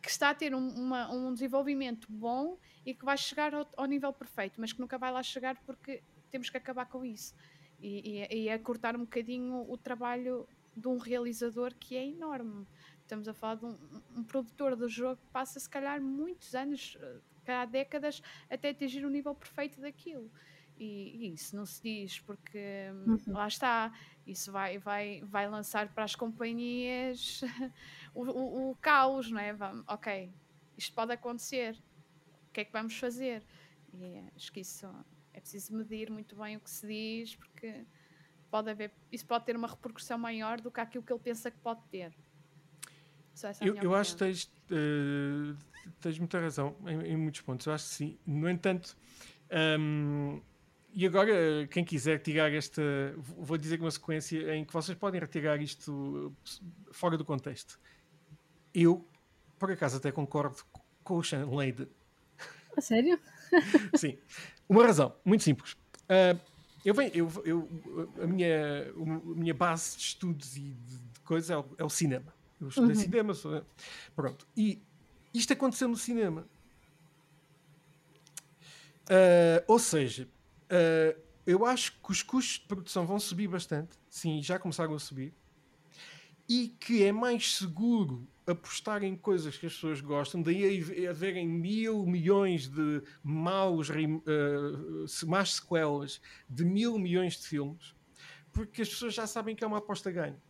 que está a ter um, uma, um desenvolvimento bom e que vai chegar ao, ao, nível perfeito, mas que nunca vai lá chegar porque temos que acabar com isso. E, e, e a cortar um bocadinho o trabalho de um realizador que é enorme. Estamos a falar de um, um produtor do jogo que passa, se calhar, muitos anos, há décadas, até atingir o nível perfeito daquilo. E, e, isso não se diz, porque uhum. lá está, isso vai, vai, vai lançar para as companhias o, o, o caos, não é? ok, isto pode acontecer, o que é que vamos fazer? E acho que isso é preciso medir muito bem o que se diz, porque pode haver, isso pode ter uma repercussão maior do que aquilo que ele pensa que pode ter. É eu, eu acho que tens, uh, tens muita razão em, em, muitos pontos. Eu acho que sim. No entanto, um, e agora, quem quiser tirar esta, vou dizer uma sequência em que vocês podem retirar isto fora do contexto. Eu, por acaso, até concordo com o Sean Lade a sério? Sim. Uma razão, muito simples. Uh, eu venho, eu, eu, a, minha, a minha base de estudos e de, de coisas é, é, o cinema. Eu estudei uhum. cinema, sou, pronto. E isto aconteceu no cinema. Uh, ou seja, uh, eu acho que os custos de produção vão subir bastante. Sim, já começaram a subir. E que é mais seguro apostar em coisas que as pessoas gostam, daí haverem mil milhões de maus, uh, más sequelas de mil milhões de filmes, porque as pessoas já sabem que é uma aposta ganho.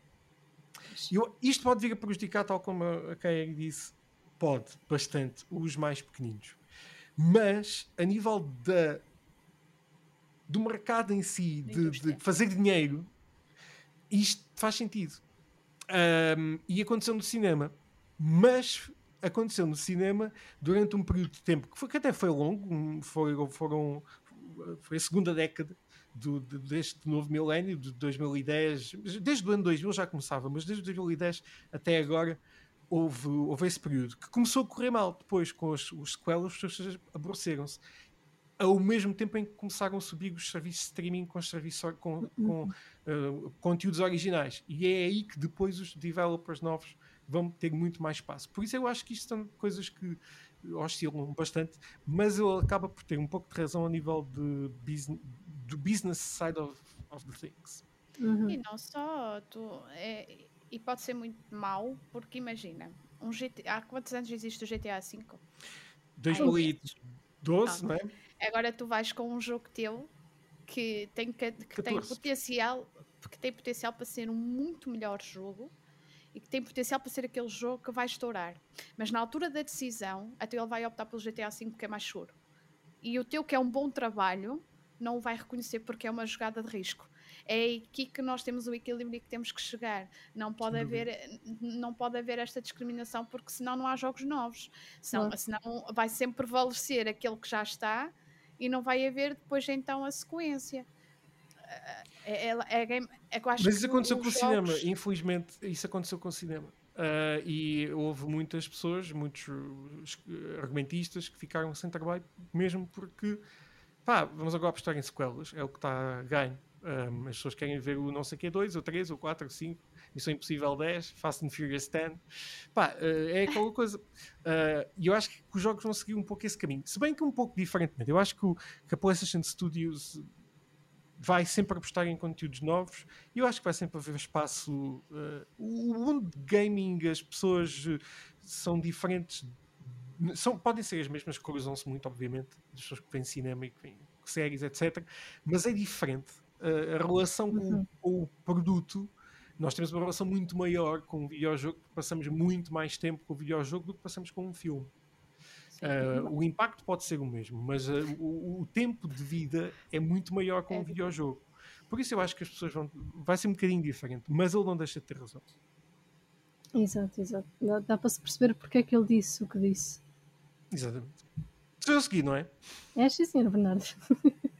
Eu, isto pode vir a prejudicar, tal como a Kay disse, pode, bastante, os mais pequeninos. Mas, a nível da, do mercado em si, de, de fazer dinheiro, isto faz sentido. Um, e aconteceu no cinema mas aconteceu no cinema durante um período de tempo que, foi, que até foi longo, foi, foram, foi a segunda década do, de, deste novo milénio, de 2010, desde o ano 2000 já começava, mas desde 2010 até agora, houve, houve esse período que começou a correr mal. Depois, com os, os sequelas, as pessoas aborreceram-se. Ao mesmo tempo em que começaram a subir os serviços de streaming com, serviços, com, com uh, conteúdos originais. E é aí que depois os developers novos vão ter muito mais espaço. Por isso eu acho que isto são coisas que oscilam bastante, mas ele acaba por ter um pouco de razão a nível de business, do business side of, of the things. Uhum. E não só, tu, é, e pode ser muito mau, porque imagina, um GTA, há quantos anos existe o GTA V? 2012, não é? Agora tu vais com um jogo teu que tem, que, que tem potencial que tem potencial para ser um muito melhor jogo e que tem potencial para ser aquele jogo que vai estourar. Mas na altura da decisão, até ele vai optar pelo GTA V porque é mais seguro. E o teu, que é um bom trabalho, não o vai reconhecer porque é uma jogada de risco. É aqui que nós temos o equilíbrio que temos que chegar. Não pode, haver, não pode haver esta discriminação porque senão não há jogos novos. Senão, senão vai sempre prevalecer aquele que já está e não vai haver depois então a sequência. É, é, é, é, é Mas isso aconteceu com o cinema, infelizmente, isso aconteceu com o cinema. Uh, e houve muitas pessoas, muitos argumentistas que ficaram sem trabalho, mesmo porque pá, vamos agora apostar em sequelas, é o que está ganho. Um, as pessoas querem ver o não sei que 2, ou 3, ou 4, ou 5, Missão Impossível 10, Fast and Furious 10. Pá, uh, é aquela coisa. Uh, e eu acho que os jogos vão seguir um pouco esse caminho. Se bem que um pouco diferentemente. Eu acho que, o, que a PlayStation Studios vai sempre apostar em conteúdos novos e eu acho que vai sempre haver espaço. Uh, o mundo de gaming, as pessoas uh, são diferentes. São, podem ser as mesmas, cruzam-se muito, obviamente, as pessoas que vêm cinema e que vêm séries, etc. Mas é diferente. A relação uhum. com, o produto, nós temos uma relação muito maior com o videojogo, passamos muito mais tempo com o videojogo do que passamos com um filme. Uh, o impacto pode ser o mesmo, mas uh, o, o, tempo de vida é muito maior com o é. um videojogo. Por isso eu acho que as pessoas vão. Vai ser um bocadinho diferente, mas ele não deixa de ter razão. Exato, exato. Dá, dá para se perceber porque é que ele disse o que disse. Exatamente. Estou a seguir, não é? É, sim, senhor Bernardo.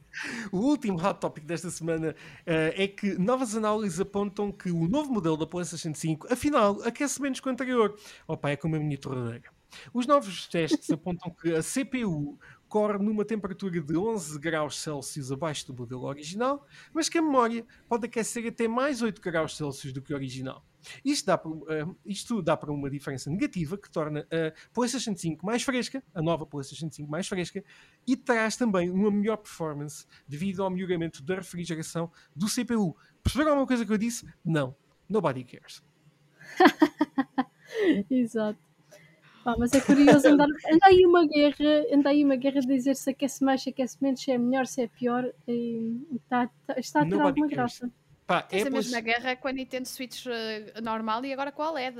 O último hot topic desta semana uh, é que novas análises apontam que o novo modelo da PlayStation 5, afinal, aquece menos que o anterior. Opa, é como a minha torradeira. Os novos testes apontam que a CPU corre numa temperatura de 11 graus Celsius abaixo do modelo original, mas que a memória pode aquecer até mais 8 graus Celsius do que o original. Isto dá, para, uh, isto dá para uma diferença negativa que torna a PlayStation 5 mais fresca, a nova PlayStation 5 mais fresca, e traz também uma melhor performance devido ao melhoramento da refrigeração do CPU. Perceberam alguma coisa que eu disse? Não. Nobody cares. Exato. Pá, mas é curioso andar, anda aí uma guerra, anda aí uma guerra de dizer se aquece mais, se aquece menos, se é melhor, se é pior, e está, tá, está a ter Nobody alguma cares. graça. Pá, é a mesma guerra com a Nintendo Switch uh, normal e agora com a LED.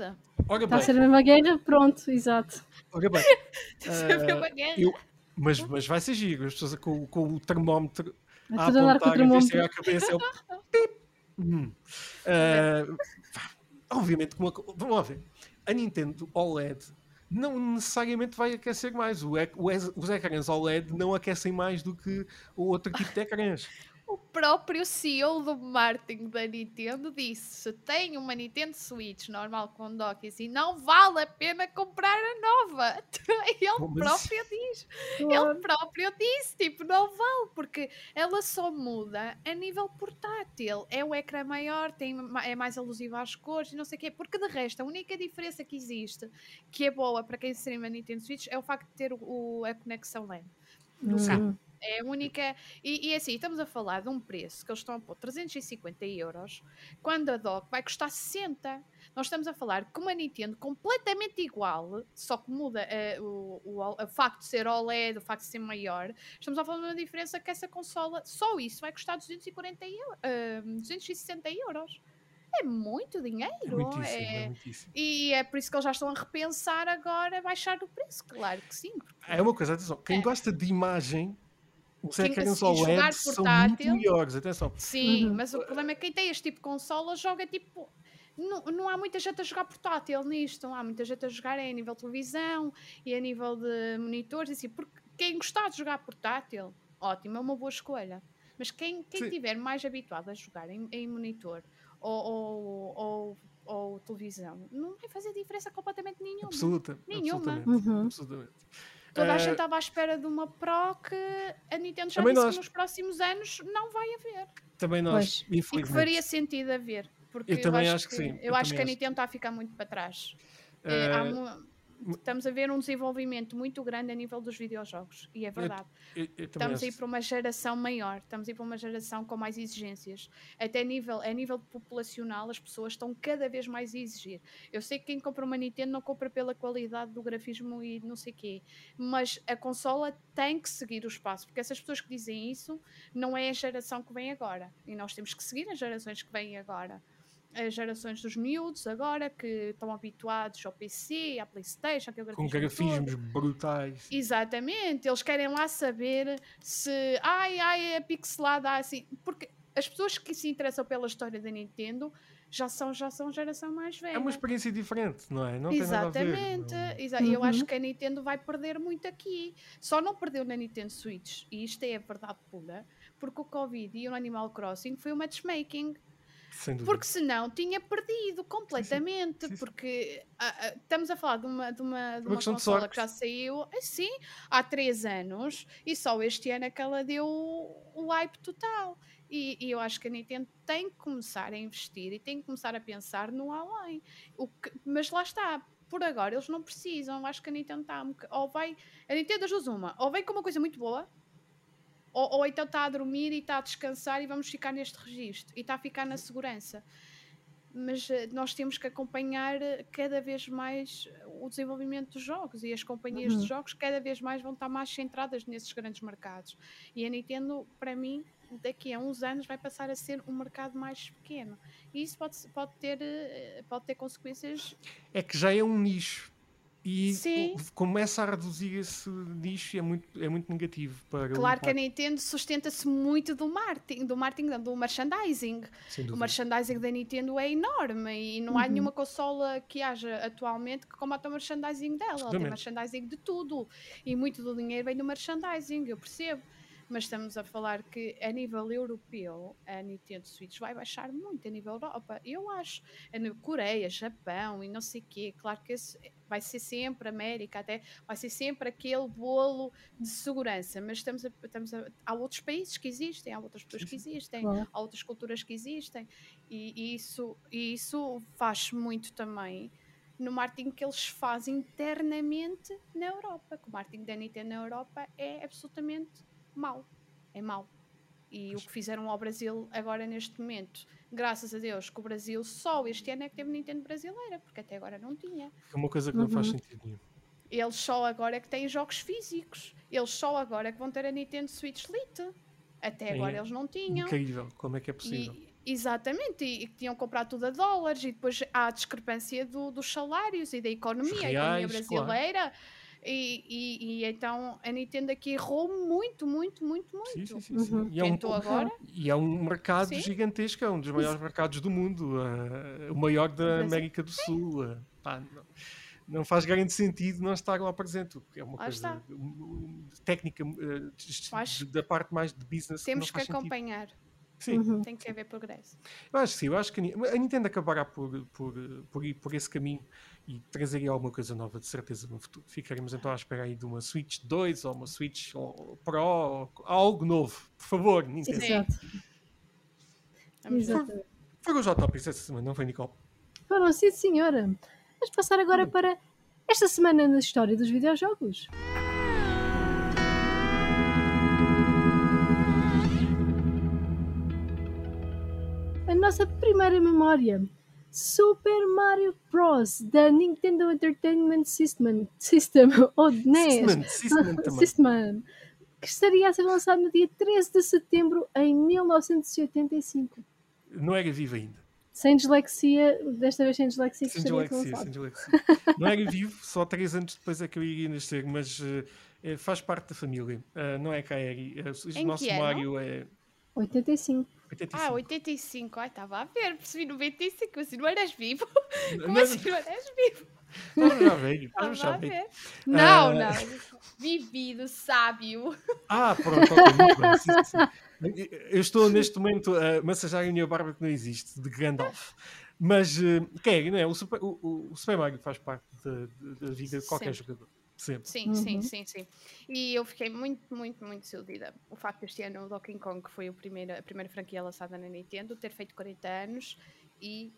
está a ser a mesma guerra, pronto, exato. Ora bem. uh, eu, mas, mas vai ser giro, as pessoas com, com o termómetro a apontar com o termómetro. a cabeça. É o... hum. uh, obviamente, uma, vamos lá ver. A Nintendo OLED não necessariamente vai aquecer mais. O, os ecrãs OLED não aquecem mais do que o outro tipo de ecrãs. O próprio CEO do marketing da Nintendo disse: se tem uma Nintendo Switch normal com dock assim, não vale a pena comprar a nova. Ele mas... próprio diz. Claro. Ele próprio disse: tipo, não vale, porque ela só muda a nível portátil. É um ecrã maior, tem, é mais alusivo às cores e não sei o quê. Porque de resto, a única diferença que existe, que é boa para quem streama a Nintendo Switch, é o facto de ter o, a conexão LAN no uhum. carro. É a única. E, e assim, estamos a falar de um preço que eles estão a pôr 350 euros, quando a dock vai custar 60. Nós estamos a falar com uma Nintendo completamente igual, só que muda uh, o, o, o, facto de ser OLED, o facto de ser maior. Estamos a falar de uma diferença que essa consola, só isso, vai custar 240 euro, uh, 260 euros é muito dinheiro. É muitíssimo, é... é muitíssimo. E é por isso que eles já estão a repensar agora baixar o preço, claro que sim. Porque... É uma coisa, atenção, quem é. gosta de imagem os ecrãs OLED são muito melhores, atenção. Sim, uhum. mas o problema é que quem tem este tipo de consola joga tipo. Não, não há muita gente a jogar portátil nisto, não há muita gente a jogar é a nível de televisão e a nível de monitores, assim, porque quem gostar de jogar portátil, ótimo, é uma boa escolha. Mas quem, quem estiver mais habituado a jogar em, em monitor ou, ou, ou ou televisão, não vai fazer diferença completamente nenhuma. Absoluta. Nenhuma. Absolutamente. Uhum. absolutamente. Toda a Eh, gente estava à espera de uma Pro que a Nintendo já disse nós. que nos próximos anos não vai haver. Também nós, Pois. E que infelizmente. faria sentido haver. Porque Eu eu, também acho, que que, sim, Eu, eu acho que a acho. Nintendo está a ficar muito para trás. É, há estamos a ver um desenvolvimento muito grande a nível dos videojogos. E é verdade. eu- eu também Estamos a ir para uma geração maior, estamos a ir para uma geração com mais exigências. Até a nível, a nível populacional, as pessoas estão cada vez mais a exigir. Eu sei que quem compra uma Nintendo não compra pela qualidade do grafismo e não sei quê, mas a consola tem que seguir o espaço, porque essas pessoas que dizem isso não é a geração que vem agora. E nós temos que seguir as gerações que vêm agora. As gerações dos miúdos agora que estão habituados ao PC, à Playstation, aquele com grafismos brutais. Exatamente, eles querem lá saber se ai, ai, é pixelada assim, porque as pessoas que se interessam pela história da Nintendo já são, já são geração mais velha. É uma experiência diferente, não é? Não tem nada. Exatamente, não- exa- eu Uhum. acho que a Nintendo vai perder muito aqui. Só não perdeu na Nintendo Switch, e isto é a verdade pura, porque o Covid e o Animal Crossing foi o matchmaking. Sem dúvida. Porque senão tinha perdido completamente. Sim, sim. Porque ah, ah, estamos a falar de uma, de uma, de Uma uma consola que já saiu assim há três anos e só este ano é que ela deu o hype total. E, e eu acho que a Nintendo tem que começar a investir e tem que começar a pensar no além. O que- mas lá está. Por agora eles não precisam. Acho que a Nintendo está. Ou vai. A Nintendo das duas uma. Ou vem com uma coisa muito boa. Ou, ou então está a dormir e está a descansar e vamos ficar neste registro. E está a ficar na segurança mas eh, nós temos que acompanhar eh, cada vez mais o desenvolvimento dos jogos e as companhias Uhum. de jogos cada vez mais vão estar mais centradas nesses grandes mercados. E a Nintendo, para mim, daqui a uns anos vai passar a ser um mercado mais pequeno. E isso pode, pode, ter, eh, pode ter consequências. É que já é um nicho. E Sim. começa a reduzir esse nicho e é muito, é muito negativo para Claro que a Nintendo sustenta-se muito do marketing, do marketing, do merchandising. O merchandising da Nintendo é enorme e não há Uhum. nenhuma consola que haja atualmente que combata o merchandising dela. Ela tem merchandising de tudo e muito do dinheiro vem do merchandising, eu percebo. Mas estamos a falar que a nível europeu a Nintendo Switch vai baixar muito a nível Europa. Eu acho. A Coreia, Japão e não sei o quê. Claro que esse vai ser sempre América, até vai ser sempre aquele bolo de segurança. Mas estamos a, estamos a, há outros países que existem, há outras pessoas que existem Claro. há outras culturas que existem e, e isso, e isso faz muito também no marketing que eles fazem internamente na Europa, que o marketing da Nintendo na Europa é absolutamente mau, é mau. E o que fizeram ao Brasil agora neste momento, graças a Deus que o Brasil só este ano é que teve Nintendo brasileira, porque até agora não tinha. É uma coisa que não faz Uhum. sentido nenhum. Eles só agora é que têm jogos físicos, eles só agora é que vão ter a Nintendo Switch Lite. Até É agora eles não tinham. Incrível. Como é que é possível? E- exatamente, e, e que tinham comprado tudo a dólares, e depois há a discrepância do- dos salários e da economia, a economia reais, claro. E, e- e então a Nintendo aqui errou muito, muito, muito, Sim, muito. sim, sim, sim. Uhum. E, é um, Tentou agora, e é um mercado Sim. gigantesco, é um dos maiores mercados do mundo, eh, o maior da. América do Sul. eh, pá, não, não faz grande sentido não estar lá presente. que É uma Lá coisa está. um- técnica de- de- da parte mais de business. temos não que faz sentido. acompanhar, Sim, Uhum. tem que haver progresso. eu acho que sim. Eu acho que a Nintendo acabará por, por, por ir por esse caminho e trazer aí alguma coisa nova, de certeza, no futuro. Ficaremos então à espera aí de uma Switch 2 ou uma Switch Pro, ou algo novo. Por favor, Nintendo. Exato. Exatamente. Foram os Hot Topics esta semana, não foi, Nicole? Foram sim, senhora. Vamos passar agora para esta semana na história dos videojogos. A nossa primeira memória. Super Mario Bros. da Nintendo Entertainment System, System ou NES. System, System também. System, que estaria a ser lançado no dia 13 de setembro em 1985. Não era vivo ainda. Sem dislexia, desta vez sem dislexia, Sem dislexia, sem dislexia. Não era vivo, só três anos depois é que eu iria nascer, mas eh, faz parte da família. Ah, não é Kaeri. Eh, o Em nosso? Mario é 85. 85. Ah, 85, ai, estava a ver, percebi 95, assim não eras vivo. Não, Como assim não eras vivo? Estamos já velho. Já Estava a velho. ver. Não, Ah. não. Vivido, sábio. Ah, pronto, ok, muito bem. Sim, sim, sim. Eu estou neste momento a massajar a minha barba que não existe, de Gandalf. Mas, uh, quem é, não é? O Super, o, o Super Mario faz parte da, da vida de qualquer Sempre. jogador. Sempre. Sim, uhum. sim, sim, sim. E eu fiquei muito, muito, muito desiludida. O facto de este ano o Donkey Kong, que foi a primeira, a primeira franquia lançada na Nintendo, ter feito 40 anos e.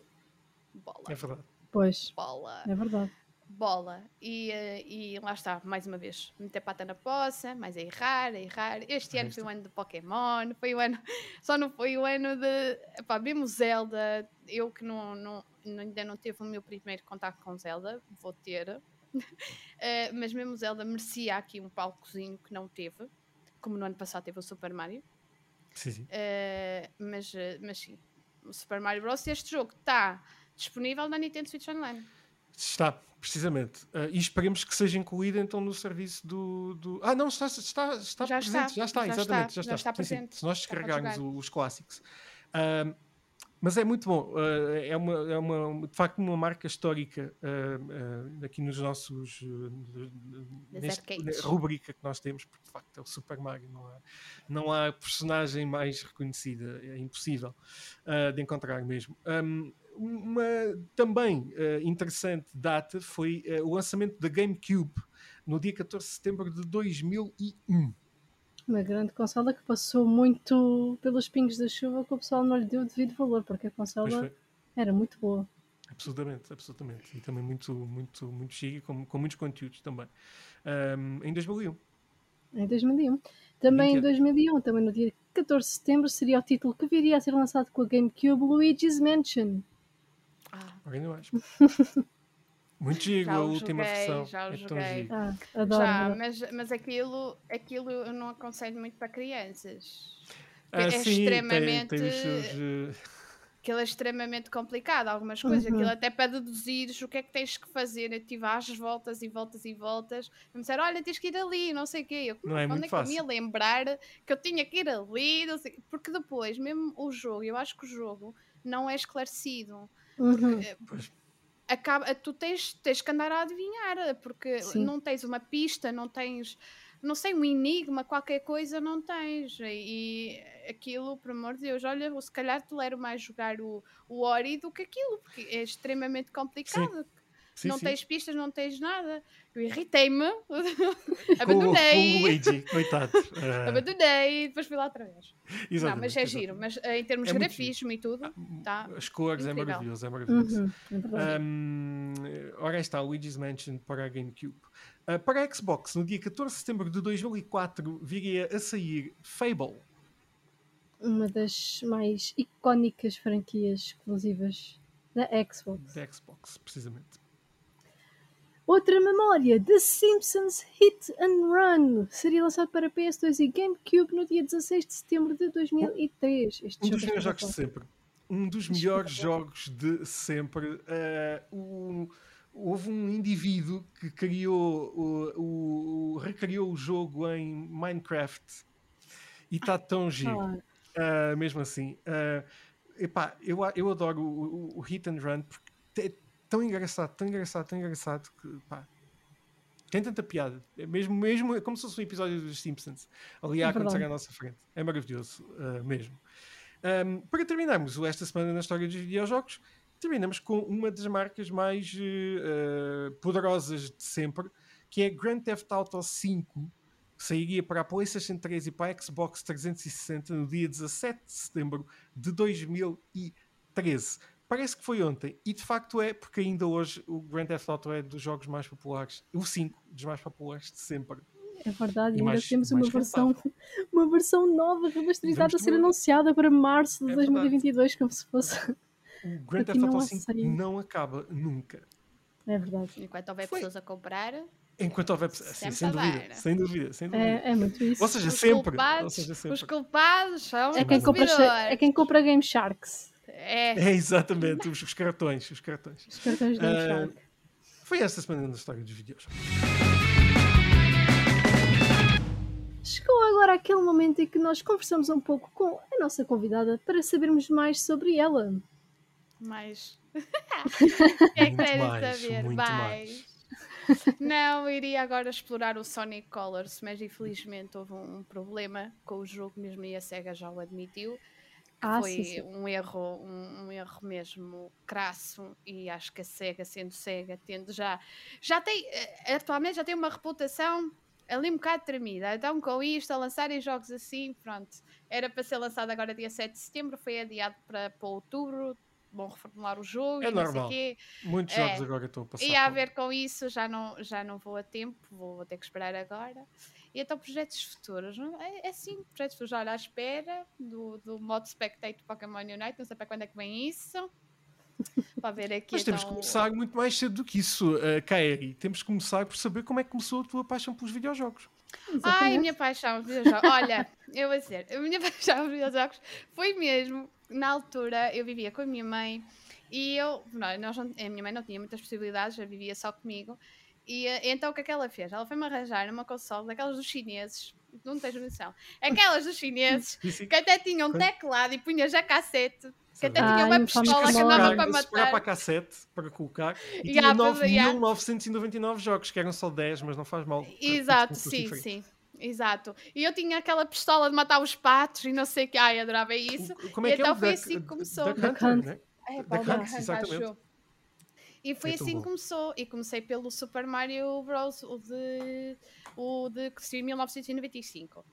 Bola. É verdade. Pois. Bola. É verdade. Bola. E, uh, e lá está, mais uma vez, meter pata na poça, mais a errar, a errar. Este ano foi o ano de Pokémon, foi o ano. Só não foi o ano de. Pá, mesmo Zelda. Eu que não, não, ainda não teve o meu primeiro contato com Zelda, vou ter uh, mas mesmo Zelda merecia aqui um palcozinho que não teve, como no ano passado teve o Super Mario. Sim, sim. Uh, mas, mas sim, o Super Mario Bros. Este jogo está disponível na Nintendo Switch Online. Está, precisamente. Uh, e esperemos que seja incluído então no serviço do. do... Ah, não, está, está, está já presente. Está, já está, já exatamente. Está, já está. Já está presente. Sim, se nós descarregarmos os clássicos. Mas é muito bom. Uh, é, uma, é uma, de facto uma marca histórica uh, uh, aqui nos nossos. rubrica que nós temos, porque de facto é o Super Mario. Não há, não há personagem mais reconhecida. É impossível de encontrar mesmo. Um, uma também interessante data foi o lançamento da GameCube no dia 14 de setembro de 2001 uma grande consola que passou muito pelos pingos da chuva que o pessoal não lhe deu devido valor, porque a consola era muito boa. Absolutamente, absolutamente. E também muito, muito, muito chique, com, com muitos conteúdos também. Um, em 2001. Em 2001. Também em 2001, também no dia 14 de setembro, seria o título que viria a ser lançado com a GameCube Luigi's Mansion. Ah. Ainda mais. Muito giro a última joguei, versão. Já o é joguei. Ah, adoro. Já, mas, mas aquilo, aquilo eu não aconselho muito para crianças. Ah, é sim, extremamente. Tem, tem seus, uh... Aquilo é extremamente complicado. Algumas coisas, uhum. aquilo até para deduzires o que é que tens que fazer. Eu tive às voltas e voltas e voltas. Me disseram, olha, tens que ir ali, não sei o quê. Eu, não é quando muito é fácil. que eu me ia lembrar que eu tinha que ir ali? Não sei... Porque depois, mesmo o jogo, eu acho que o jogo não é esclarecido. Uhum. Pois acaba, tu tens, tens que andar a adivinhar, porque Sim. não tens uma pista, não tens, não sei, um enigma, qualquer coisa não tens. E aquilo, por amor de Deus, olha, se calhar tolero mais jogar o, o Ori do que aquilo, porque é extremamente complicado. Sim. Sim, não sim. tens pistas, não tens nada. Eu irritei-me, abandonei. com o Luigi, coitado. Uh, Abandonei e depois fui lá outra vez. exatamente, não, mas é exatamente. giro. Mas eh, em termos É de grafismo e tudo, tá As cores é incrível. maravilhoso, é maravilhoso. Uhum, é. Um, ora aí está, Luigi's Mansion para a GameCube. Uh, para a Xbox, no dia 14 de setembro de 2004, viria a sair Fable. Uma das mais icónicas franquias exclusivas da Xbox. Da Xbox, precisamente. Outra memória, The Simpsons Hit and Run, seria lançado para PS2 e GameCube no dia 16 de setembro de 2003. Este Um dos melhores jogos de sempre. Um dos melhores jogos de sempre. Uh, o- houve um indivíduo que criou o, o- recriou o jogo em Minecraft e está tão giro. Ah, Uh, mesmo assim. Uh, epá, eu, eu adoro o, o- o Hit and Run porque tão engraçado, tão engraçado, tão engraçado que pá, tem tanta piada. É mesmo, mesmo é como se fosse um episódio dos Simpsons ali a É acontecer verdade. à nossa frente. É maravilhoso, uh, mesmo. Um, para terminarmos esta semana na história dos videojogos, terminamos com uma das marcas mais uh, uh, poderosas de sempre, que é Grand Theft Auto 5, que sairia para a PlayStation 3 e para a Xbox 360 no dia 17 de setembro de 2013. Parece que foi ontem, e de facto é, porque ainda hoje o Grand Theft Auto é dos jogos mais populares, o 5 dos mais populares de sempre. é verdade, E ainda mais- temos uma versão, uma versão nova, remasterizada, a ser ter- anunciada para março de É 2022, como se fosse. O Grand Theft Auto há 5 saída. não acaba nunca. É verdade. Enquanto houver Foi. pessoas a comprar, Enquanto houver sim, Sempre sem dúvida, dar. sem dúvida, sem dúvida. É, é muito isso. Ou seja, os sempre. Ou culpados, seja, os sempre. culpados são É os quem, compra, é quem compra Game Sharks. É. É exatamente, os, os cartões, os cartões. Os cartões Ah, Shark. Foi esta semana na história dos videojogos. Chegou agora aquele momento em que nós conversamos um pouco com a nossa convidada para sabermos mais sobre ela. Que é que Muito querem mais, saber? muito mais. Não, eu iria agora explorar o Sonic Colors, mas infelizmente houve um, um problema com o jogo, mesmo e a SEGA já o admitiu, Ah, foi sim, sim. um erro, um, um erro mesmo crasso e acho que a SEGA, sendo SEGA, tendo já, já tem, eh, atualmente já tem uma reputação ali um bocado tremida, então com isto, a lançarem jogos assim, pronto, era para ser lançado agora dia 7 de setembro, foi adiado para, para outubro, vão reformular o jogo É e normal. Muitos É. jogos agora estão a passar. e a ver com isso já não, já não vou a tempo, vou, vou ter que esperar agora. E então projetos futuros, não? é, é assim, projetos futuros, olha, à espera do, do modo Spectate do Pokémon Unite, não sei para quando é que vem isso. Para ver aqui Mas temos que então, começar muito mais cedo do que isso, uh, Kaeri. Temos que começar por saber como é que começou a tua paixão pelos videojogos. Ai, a Exatamente. minha paixão por videojogos. Olha, eu vou dizer, a minha paixão por videojogos foi mesmo, na altura, eu vivia com a minha mãe e eu, não, nós não- a minha mãe não tinha muitas possibilidades, já vivia só comigo. E eh, então o que é que ela fez? Ela foi-me arranjar uma console daquelas dos chineses, não tens noção, aquelas dos chineses que até tinham teclado e punhas a cassete, que até Ah, tinha uma pistola que andava para Esse para matar. a cassete para colocar e Yeah, tinha para- yeah. 9.999 jogos, que eram só 10, mas não faz mal. Exato, sim, sim. Exato. E eu tinha aquela pistola de matar os patos e não sei o que. Ai, adorava isso. O- Como E é que é então o foi Duck- assim que começou. Duck Hunter, Hunt. né? É, Da pá, o Hunt, Duck Hunt, exatamente. E foi É assim que começou. E comecei pelo Super Mario Bros. O de, o de que saiu em 1995.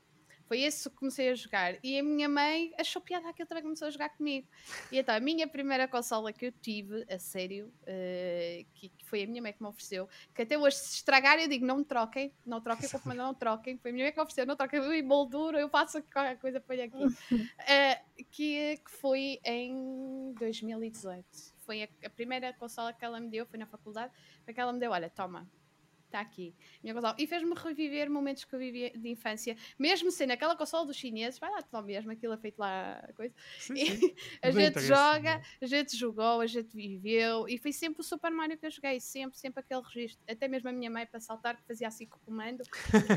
Foi esse que comecei a jogar. E a minha mãe achou piada aquilo também começou a jogar comigo. E então a minha primeira consola que eu tive, a sério, eh, que, que foi a minha mãe que me ofereceu, que até hoje se estragar eu digo não me troquem, não troquem, por favor, não troquem. Foi a minha mãe que me ofereceu, não troquem, eu emolduro, eu faço qualquer coisa, ponho aqui. Eh, que, que foi em 2018. Foi a, a primeira consola que ela me deu, foi na faculdade, foi que ela me deu, olha, toma, está aqui. Minha consola. E fez-me reviver momentos que eu vivia de infância, mesmo sendo aquela consola dos chineses, vai lá, tu mesmo, aquilo é feito lá, a coisa. Sim, sim. a Não gente joga, não. a gente jogou, a gente viveu, e foi sempre o Super Mario que eu joguei, sempre, sempre aquele registro. Até mesmo a minha mãe para saltar, que fazia assim com o comando.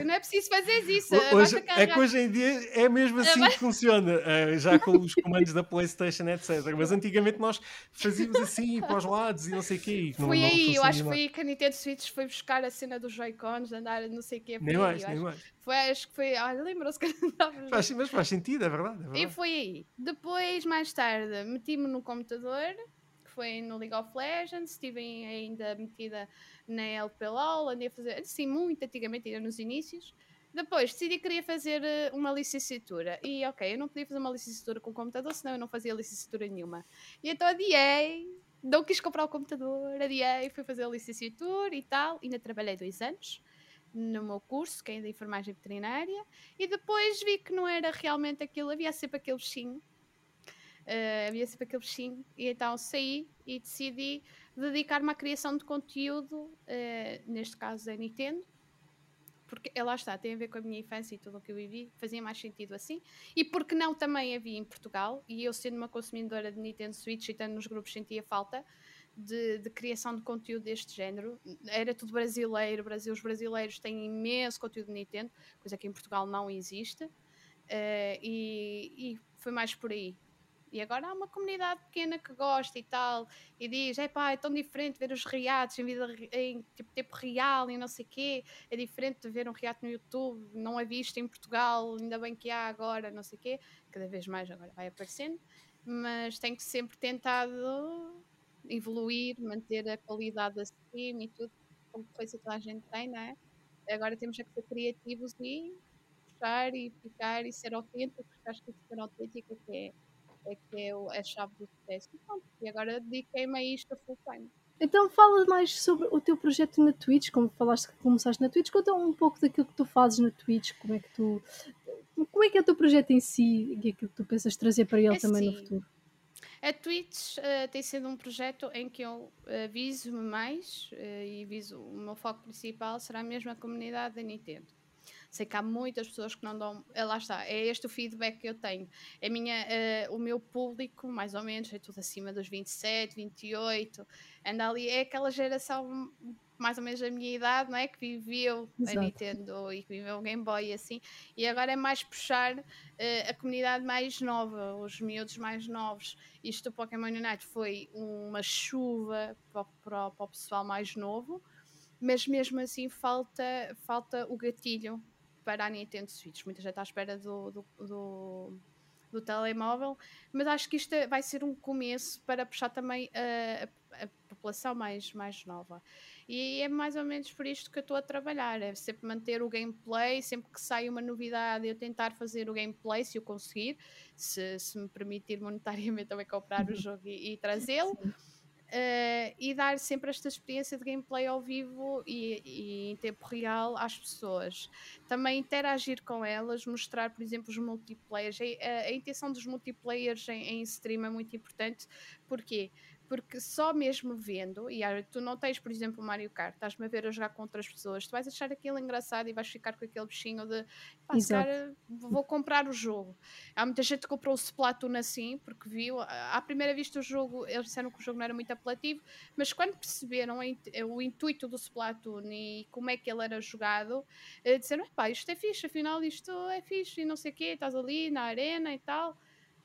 Não é preciso fazer isso, Ho- Hoje, é que hoje em dia é mesmo assim que funciona, eh, já com os comandos da PlayStation, etc. Mas antigamente nós fazíamos assim para os lados e não sei o quê. Foi aí, eu acho que foi aí que a Nintendo Switch foi buscar a cena dos Joy-Cons, andar não sei o quê. Nem mais, nem acho. mais. Foi, acho que foi. Olha, lembrou-se que andava. Faz, mas faz sentido, é verdade. É E verdade. foi aí. Depois, mais tarde, meti-me no computador, que foi no League of Legends, estive ainda metida na LPLOL, andei a fazer, assim, muito antigamente, ainda nos inícios. Depois decidi que queria fazer eh, uma licenciatura. E ok, eu não podia fazer uma licenciatura com o computador, senão eu não fazia licenciatura nenhuma. E então adiei, não quis comprar o computador, adiei, fui fazer a licenciatura e tal. Ainda trabalhei dois anos no meu curso, que é de enfermagem veterinária. E depois vi que não era realmente aquilo, havia sempre aquele bichinho. eh, havia sempre aquele bichinho. E então saí e decidi dedicar-me à criação de conteúdo, eh, neste caso a Nintendo. Porque eh, lá está, tem a ver com a minha infância e tudo o que eu vivi, fazia mais sentido assim. E porque não também havia em Portugal, e eu sendo uma consumidora de Nintendo Switch e estando nos grupos sentia falta de, de criação de conteúdo deste género. Era tudo brasileiro, Brasil, os brasileiros têm imenso conteúdo de Nintendo, coisa que em Portugal não existe. Eh, e, e foi mais por aí. E agora há uma comunidade pequena que gosta e tal, e diz: é pá, é tão diferente ver os reatos em, vida, em tipo, tempo real e não sei o quê, é diferente de ver um reato no YouTube, não é visto em Portugal, ainda bem que há agora, não sei o quê, cada vez mais agora vai aparecendo, mas tenho sempre tentado evoluir, manter a qualidade da stream e tudo, como coisa que a gente tem, não é? Agora temos é que ser criativos e puxar e ficar e ser autêntico, porque acho que ser autêntico é que é, é, que é o- a chave do sucesso. E, pronto, e agora dediquei-me a isto a full time. Então fala mais sobre o teu projeto na Twitch, como falaste que começaste na Twitch, conta um pouco daquilo que tu fazes na Twitch, como é que tu. Como é que é o teu projeto em si e aquilo que tu pensas trazer para ele É também no assim, futuro? A Twitch eh, tem sido um projeto em que eu eh, viso-me mais eh, e viso o meu foco principal será mesmo a comunidade da Nintendo. Sei que há muitas pessoas que não dão. eh, Lá está, é este o feedback que eu tenho. A minha, eh, o meu público, mais ou menos, é tudo acima dos 27, 28, anda ali, é aquela geração mais ou menos da minha idade, não é? Que viveu Exato. a Nintendo e que viveu o Game Boy e assim. E agora é mais puxar eh, a comunidade mais nova, os miúdos mais novos. Isto do Pokémon Unite foi uma chuva para, o- para, para o pessoal mais novo, mas mesmo assim falta, falta o gatilho para a Nintendo Switch. Muita gente está à espera do, do, do, do telemóvel, mas acho que isto é, vai ser um começo para puxar também a, a, população mais, mais nova. E é mais ou menos por isto que eu estou a trabalhar, é sempre manter o gameplay, sempre que sai uma novidade eu tentar fazer o gameplay, se eu conseguir, se, se me permitir monetariamente também comprar o uhum. jogo e, e trazê-lo. Uh, e dar sempre esta experiência de gameplay ao vivo e, e, em tempo real às pessoas. Também interagir com elas, mostrar, por exemplo, os multiplayers. A, a intenção dos multiplayers em, em stream é muito importante. Porquê? Porque só mesmo vendo, e tu não tens, por exemplo, o Mario Kart, estás-me a ver a jogar com outras pessoas, tu vais achar aquilo engraçado e vais ficar com aquele bichinho de pá, cara, vou comprar o jogo. Há muita gente que comprou o Splatoon assim, porque viu, à primeira vista o jogo, eles disseram que o jogo não era muito apelativo, mas quando perceberam o intuito do Splatoon e como é que ele era jogado, eh, disseram, pá, isto é fixe, afinal isto é fixe e não sei o quê, estás ali na arena e tal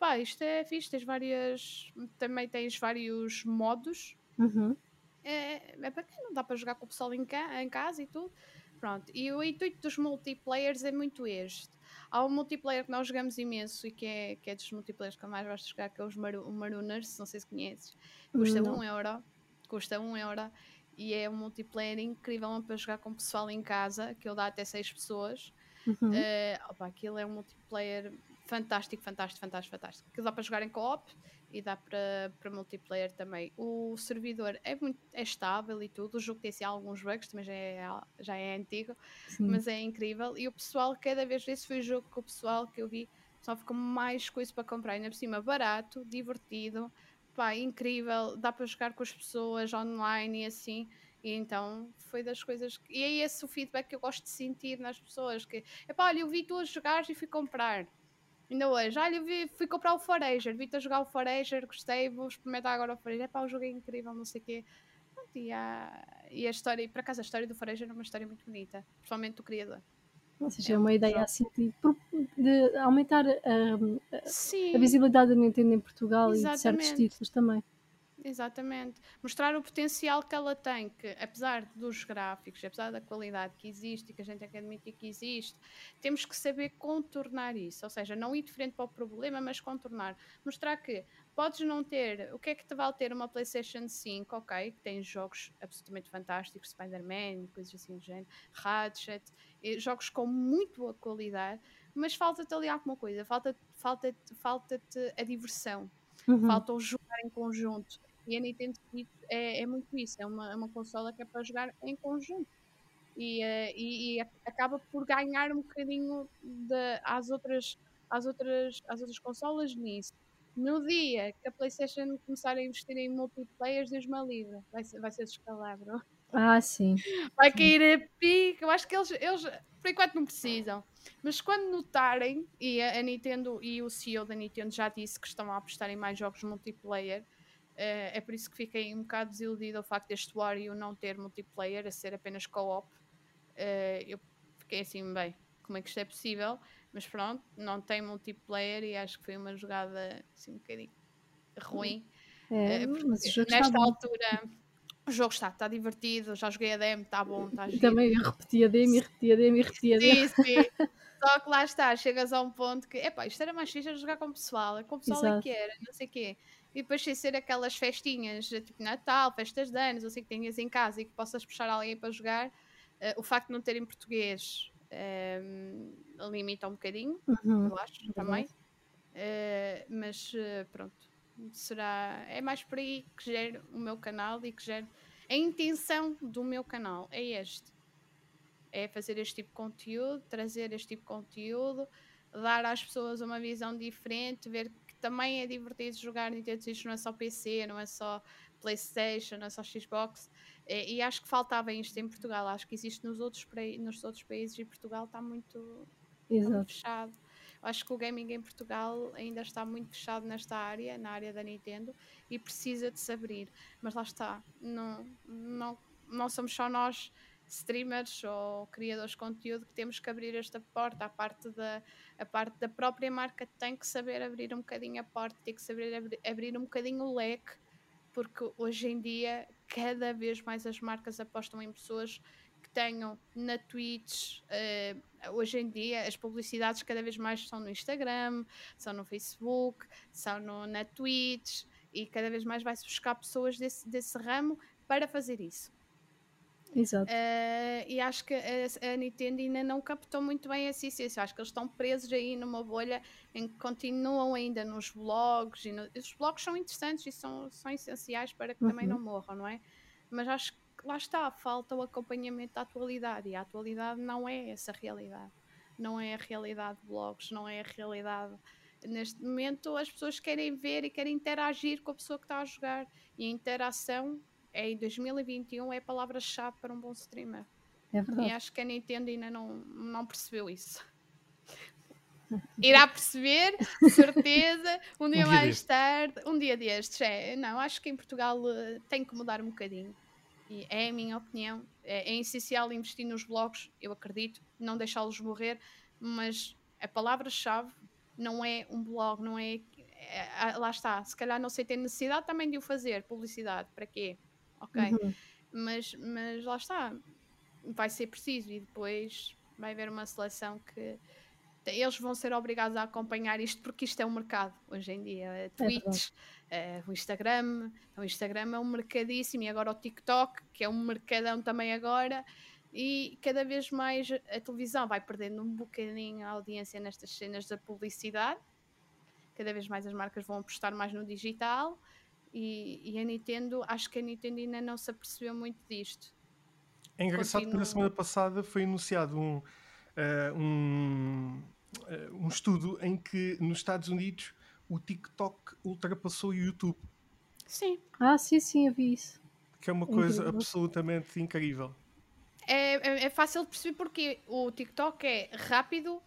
pá, isto é fixe, tens várias. Também tens vários modos. Uhum. É, é não dá para jogar com o pessoal em, ca em casa e tudo. Pronto, e o intuito dos multiplayers é muito este. Há um multiplayer que nós jogamos imenso e que é, que é dos multiplayers que eu mais gosto de jogar, que é os Maru Marooners, não sei se conheces. Custa 1 um euro. Custa 1 um euro. E é um multiplayer incrível para jogar com o pessoal em casa, que ele dá até 6 pessoas. Uhum. Uh, opa, aquilo é um multiplayer fantástico, fantástico, fantástico, fantástico. Aquilo dá para jogar em co-op e dá para, para multiplayer também. O servidor é muito é estável e tudo. O jogo tem assim, alguns bugs, também já é, já é antigo, Sim. mas é incrível. E o pessoal, cada vez, esse foi o jogo que o pessoal que eu vi, só ficou mais coisa para comprar. Ainda por cima, barato, divertido, pá, incrível. Dá para jogar com as pessoas online e assim. E então foi das coisas. Que... E é esse o feedback que eu gosto de sentir nas pessoas: que é pá, olha, eu vi tu a jogar e fui comprar. Ainda hoje, olha, eu vi, fui comprar o Forager, vi-te a jogar o Forager, gostei, vou experimentar agora o Forager. É pá, o jogo é incrível, não sei o quê. E a, e a história, e por acaso a história do Forager é uma história muito bonita, principalmente do criador. Ou seja, é, é uma ideia assim de, de aumentar a, a, visibilidade da Nintendo em Portugal Exatamente. e de certos títulos também. Exatamente. Mostrar o potencial que ela tem, que apesar dos gráficos, apesar da qualidade que existe e que a gente tem que admitir que existe, temos que saber contornar isso. Ou seja, não ir de frente para o problema, mas contornar. Mostrar que podes não ter. O que é que te vale ter uma PlayStation 5, ok? Que tem jogos absolutamente fantásticos, Spider-Man, coisas assim do género, Ratchet, jogos com muito boa qualidade, mas falta-te ali alguma coisa, falta-te falta falta a diversão. Uhum. Falta o jogar em conjunto. E a Nintendo Switch é, é muito isso, é uma, é uma consola que é para jogar em conjunto. E, uh, e, e, acaba por ganhar um bocadinho de, às, outras, às, outras, às outras consolas nisso. No dia que a PlayStation começar a investir em multiplayer, Deus me livre, vai ser, vai ser descalabro. Ah, sim. Vai cair a pique. Eu acho que eles, eles, por enquanto, não precisam. Mas quando notarem, e a, a Nintendo e o CEO da Nintendo já disse que estão a apostar em mais jogos multiplayer, é, é por isso que fiquei um bocado desiludido ao facto deste Wario não ter multiplayer, a ser apenas co-op. Uh, eu fiquei assim, bem, como é que isto é possível? Mas pronto, não tem multiplayer e acho que foi uma jogada assim um bocadinho ruim. É, uh, nesta altura o jogo está, está divertido, já joguei a demo, está bom, está giro. Também eu repeti a demo e repeti a demo e repeti a demo. Sim, sim. Só que lá está, chegas a um ponto que, epá, isto era mais fixe jogar com o pessoal, com o pessoal é que era, não sei o quê. E depois sem ser aquelas festinhas, tipo Natal, festas de anos, assim que tenhas em casa e que possas puxar alguém para jogar, uh, o facto de não terem português um, ehm, limita um bocadinho, uhum. eu acho, uhum. também. Uh, mas uh, pronto, será. É mais por aí que gere o meu canal e que gere. A intenção do meu canal é este. É fazer este tipo de conteúdo, trazer este tipo de conteúdo, dar às pessoas uma visão diferente, ver também é divertido jogar Nintendo Switch, não é só PC, não é só PlayStation, não é só Xbox. E, e acho que faltava isto em Portugal. Acho que existe nos outros, nos outros países e Portugal está muito, está muito fechado. Acho que o gaming em Portugal ainda está muito fechado nesta área, na área da Nintendo, e precisa de se abrir. Mas lá está, não, não, não somos só nós streamers ou criadores de conteúdo que temos que abrir esta porta. A parte da, a parte da própria marca tem que saber abrir um bocadinho a porta, tem que saber abrir, abrir um bocadinho o leque, porque hoje em dia cada vez mais as marcas apostam em pessoas que tenho na Twitch. Uh, hoje em dia, as publicidades cada vez mais são no Instagram, são no Facebook, são no, na Twitch e cada vez mais vai-se buscar pessoas desse, desse ramo para fazer isso. Exato. Uh, e acho que a, a, Nintendo ainda não captou muito bem essa essência. Acho que eles estão presos aí numa bolha em que continuam ainda nos blogs. E no, os blogs são interessantes e são, são essenciais para que uhum. também não morram, não é? Mas acho que lá está, falta o acompanhamento da atualidade. E a atualidade não é essa realidade. Não é a realidade de blogs, não é a realidade. Neste momento, as pessoas querem ver e querem interagir com a pessoa que está a jogar. E a interação em 2021 é a palavra-chave para um bom streamer. É verdade. E acho que a Nintendo ainda não, não percebeu isso. Irá perceber, certeza, um dia, um dia mais deste. tarde, um dia destes. É, não, acho que em Portugal uh, tem que mudar um bocadinho. E é a minha opinião. É, é essencial investir nos blogs, eu acredito, não deixá-los morrer, mas a palavra-chave não é um blog, não é, é, Lá está, se calhar não sei ter necessidade também de o fazer, publicidade, para quê? Ok? Uhum. Mas, mas lá está, vai ser preciso e depois vai haver uma seleção que eles vão ser obrigados a acompanhar isto porque isto é um mercado hoje em dia. É Tweets, é, o Instagram, o Instagram é um mercadíssimo e agora o TikTok, que é um mercadão também agora, e cada vez mais a televisão vai perdendo um bocadinho a audiência nestas cenas da publicidade. Cada vez mais as marcas vão apostar mais no digital e, e, a Nintendo, acho que a Nintendo ainda não se apercebeu muito disto. É engraçado Continua... que na semana passada foi anunciado um, uh, um, uh, um estudo em que nos Estados Unidos o TikTok ultrapassou o YouTube. Sim. Ah, sim, sim, eu vi isso. Que é uma coisa incrível. absolutamente incrível. É, é, é, fácil de perceber porque o TikTok é rápido, uh,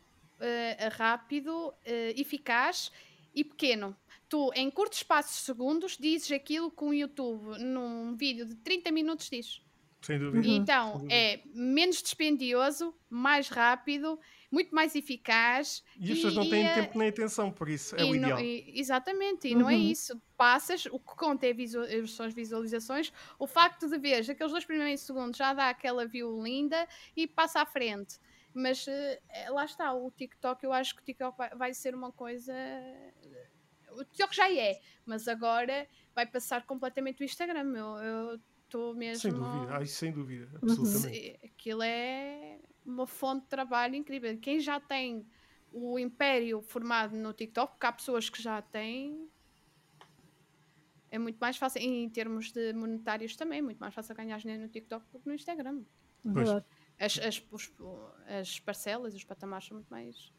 rápido, eficaz e pequeno tu, em curtos espaços de segundos, dizes aquilo que o YouTube, num vídeo de 30 minutos, diz. Sem dúvida. Então, Sem dúvida. é menos dispendioso, mais rápido, muito mais eficaz. E as pessoas não têm tempo nem atenção, por isso é o ideal. Não, e, exatamente, e uhum. não é uhum. isso. Passas, o que conta é visual, são as visualizações, o facto de ver aqueles dois primeiros segundos já dá aquela view linda e passa à frente. Mas uh, lá está, o TikTok, eu acho que o TikTok vai ser uma coisa o TikTok já é, mas agora vai passar completamente o Instagram. Eu estou mesmo. Sem dúvida, ai, sem dúvida, absolutamente. Aquilo é uma fonte de trabalho incrível. Quem já tem o império formado no TikTok, porque há pessoas que já têm. É muito mais fácil, em termos de monetários também, é muito mais fácil ganhar dinheiro no TikTok do que no Instagram. Pois. As, as, os, as parcelas, os patamares são muito mais,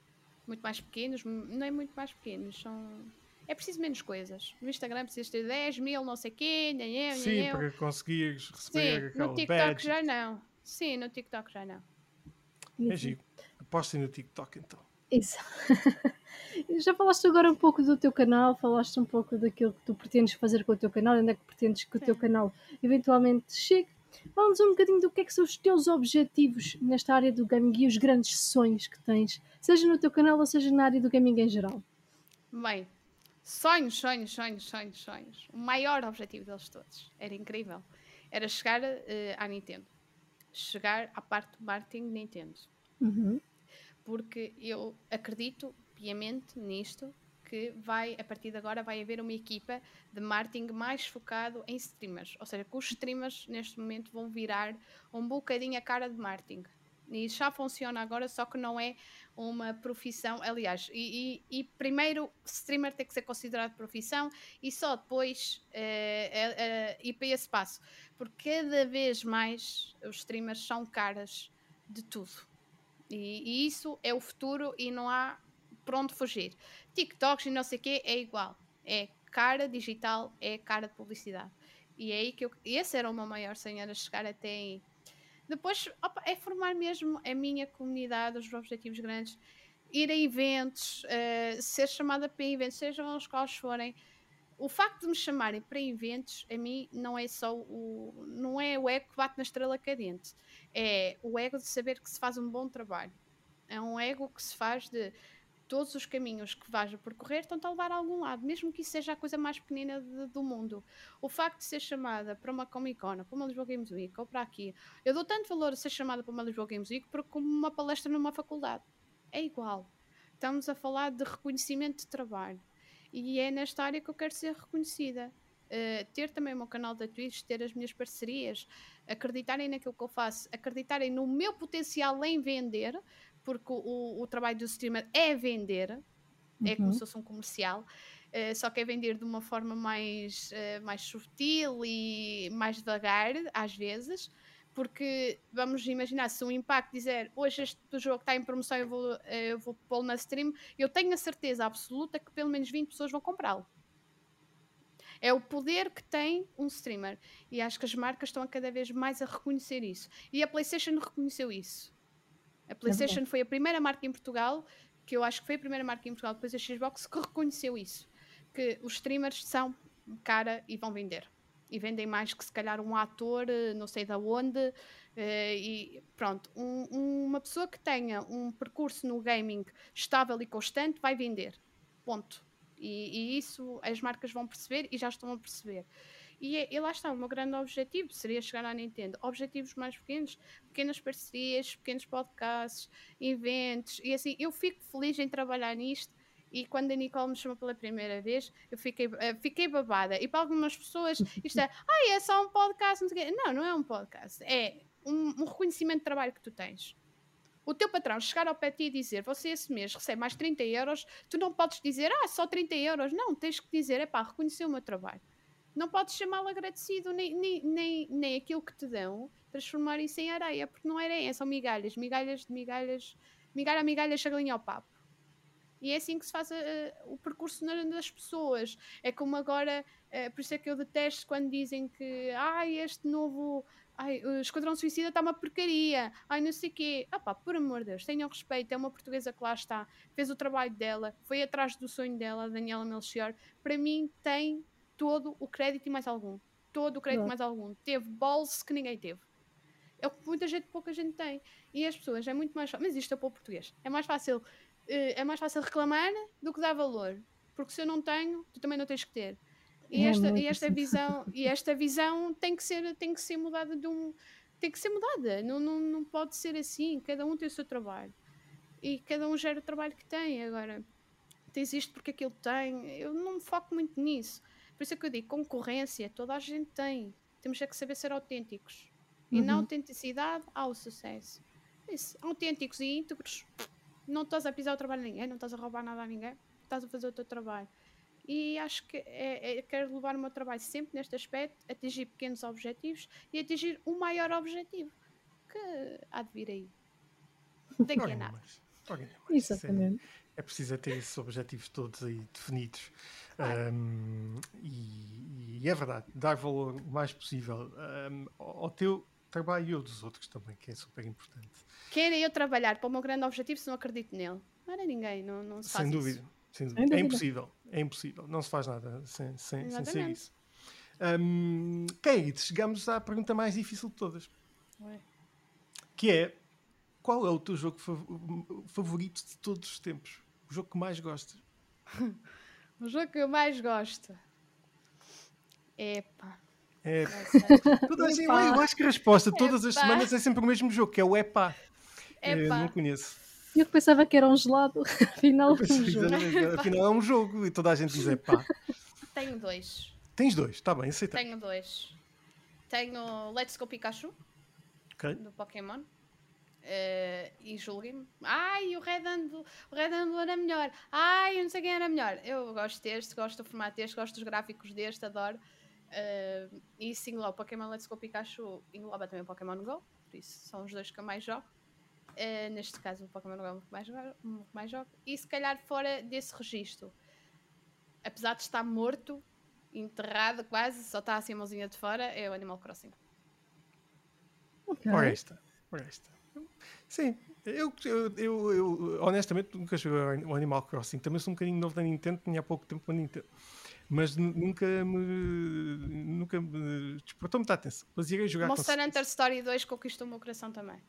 muito mais pequenos, não é muito mais pequenos, são é preciso menos coisas. No Instagram precisas ter 10 mil, não sei o quê, nem eu, Sim, nem para conseguires receber Sim, no TikTok badge. já não. Sim, no TikTok já não. É giro. Apostem no TikTok então. Isso. já falaste agora um pouco do teu canal, falaste um pouco daquilo que tu pretendes fazer com o teu canal, onde é que pretendes que o teu canal eventualmente chegue. Vamos um bocadinho do que é que são os teus objetivos nesta área do gaming e os grandes sonhos que tens, seja no teu canal ou seja na área do gaming em geral. Bem, Sonhos, sonhos, sonhos, sonhos, sonhos. O maior objetivo deles todos. Era incrível. Era chegar uh, à Nintendo. Chegar à parte do marketing Nintendo. Uhum. Porque eu acredito piamente nisto que vai, a partir de agora, vai haver uma equipa de marketing mais focado em streamers. Ou seja, que os streamers neste momento vão virar um bocadinho a cara de marketing. E já funciona agora, só que não é uma profissão. Aliás, e, e, e primeiro streamer tem que ser considerado profissão e só depois uh, uh, ir para esse passo. Porque cada vez mais os streamers são caras de tudo. E, e isso é o futuro e não há para onde fugir. TikToks e não sei o quê é igual. É cara digital, é cara de publicidade. E é aí que eu. Esse era o meu maior sonho, era chegar até aí. Depois opa, é formar mesmo a minha comunidade, os objetivos grandes, ir a eventos, uh, ser chamada para eventos, sejam os quais forem. O facto de me chamarem para eventos, a mim, não é só o. não é o ego que bate na estrela cadente. É o ego de saber que se faz um bom trabalho. É um ego que se faz de todos os caminhos que vais a percorrer estão-te a levar a algum lado, mesmo que isso seja a coisa mais pequenina de, do mundo. O facto de ser chamada para uma Comic Con, para uma Lisboa Games Week ou para aqui, eu dou tanto valor a ser chamada para uma Lisboa Games Week como uma palestra numa faculdade. É igual. Estamos a falar de reconhecimento de trabalho. E é nesta área que eu quero ser reconhecida. Uh, ter também o meu canal da Twitch, ter as minhas parcerias, acreditarem naquilo que eu faço, acreditarem no meu potencial em vender, porque o, o trabalho do streamer é vender, uhum. é como uhum. se fosse um comercial, uh, só que é vender de uma forma mais, uh, mais sutil e mais devagar, às vezes, porque vamos imaginar se o impacto dizer hoje este jogo está em promoção eu vou, eh, eu vou pô-lo na stream, eu tenho a certeza absoluta que pelo menos 20 pessoas vão comprá-lo. É o poder que tem um streamer. E acho que as marcas estão a cada vez mais a reconhecer isso. E a PlayStation reconheceu isso. A PlayStation é foi a primeira marca em Portugal, que eu acho que foi a primeira marca em Portugal depois da Xbox, que reconheceu isso. Que os streamers são cara e vão vender. E vendem mais que se calhar um ator, eh, não sei da onde. Eh, e pronto, um, uma pessoa que tenha um percurso no gaming estável e constante vai vender. Ponto. E, e, isso as marcas vão perceber e já estão a perceber. E, e lá está, o meu grande objetivo seria chegar à Nintendo. Objetivos mais pequenos, pequenas parcerias, pequenos podcasts, eventos. E assim, eu fico feliz em trabalhar nisto. E quando a Nicole me chamou pela primeira vez, eu fiquei, uh, fiquei babada. E para algumas pessoas, isto é, ah, é só um podcast. Não, não, não é um podcast. É um, um reconhecimento de trabalho que tu tens o teu patrão chegar ao pé de ti e dizer você esse mês recebe mais 30 euros, tu não podes dizer, ah, só 30 euros. Não, tens que dizer, é pá, reconhecer o meu trabalho não podes chamá-lo agradecido, nem, nem, nem, nem aquilo que te dão, transformar isso em areia, porque não é areia, são migalhas, migalhas de migalhas, migalha a migalha, chagalinha ao papo. E é assim que se faz uh, o percurso das pessoas. É como agora, uh, por isso é que eu detesto quando dizem que ai, este novo ai, o Esquadrão Suicida está uma porcaria, ai, não sei o quê. Ah por amor de Deus, tenham respeito, é uma portuguesa que lá está, fez o trabalho dela, foi atrás do sonho dela, Daniela Melchior. Para mim, tem todo o crédito e mais algum. Todo o crédito e mais algum. Teve bolso que ninguém teve. É o que muita gente, pouca gente tem. E as pessoas, é muito mais fácil. Mas isto é para o português. É mais fácil, eh, é mais fácil reclamar do que dar valor. Porque se eu não tenho, tu também não tens que ter. E é esta, e esta visão, e esta visão tem que ser, tem que ser mudada de um, tem que ser mudada. Não, não, não pode ser assim. Cada um tem o seu trabalho. E cada um gera o trabalho que tem. Agora, tens isto porque aquilo tem. Eu não me foco muito nisso. Por isso é que eu digo, concorrência, toda a gente tem. Temos é que saber ser autênticos. E na uhum. autenticidade há o sucesso. Isso, autênticos e íntegros, não estás a pisar o trabalho de ninguém, não estás a roubar nada a ninguém, estás a fazer o teu trabalho. E acho que é, é, quero levar o meu trabalho sempre neste aspecto, atingir pequenos objetivos e atingir o maior objetivo que há de vir aí. Daqui a nada. Exatamente. É, é preciso ter esses objetivos todos aí definidos. Um, e, e, é verdade, dar valor o mais possível um, ao teu trabalho e ao dos outros também, que é super importante. Querem eu trabalhar para o meu grande objetivo se não acredito nele? Não era ninguém, não, não se faz sem dúvida, isso. Sem dúvida. É impossível, é impossível, não se faz nada sem, sem, sem ser isso. Um, Kate, chegamos à pergunta mais difícil de todas. Ué. Que é qual é o teu jogo favorito de todos os tempos? O jogo que mais gostas? O jogo que eu mais gosto. Epa. É. Toda gente, eu acho que a resposta todas as semanas é sempre o mesmo jogo, que é o EPA. Eu não conheço. Eu pensava que era um gelado, afinal é um jogo. Afinal é um jogo e toda a gente diz EPA. Tenho dois. Tens dois, está bem, aceita. Tenho dois. Tenho Let's Go Pikachu, okay. do Pokémon. Uh, e julguem-me. Ai, o Red o Red era melhor. Ai, eu não sei quem era melhor. Eu gosto deste, gosto do formato deste, gosto dos gráficos deste, adoro. Uh, e sim, lá, o Pokémon Let's Go Pikachu engloba também o Pokémon Go, por isso são os dois que eu mais jogo. Uh, neste caso, o Pokémon Go é o que mais, mais jogo. E se calhar fora desse registro, apesar de estar morto, enterrado quase, só está assim a mãozinha de fora, é o Animal Crossing. Okay. Ora esta, ora esta. Sim, eu, eu, eu, eu, honestamente nunca joguei o Animal Crossing. Também sou um bocadinho novo da Nintendo, tinha há pouco tempo a Nintendo. Mas nunca me. Nunca me despertou muita atenção. Mas irei jogar Monster Hunter Story 2 conquistou o meu coração também.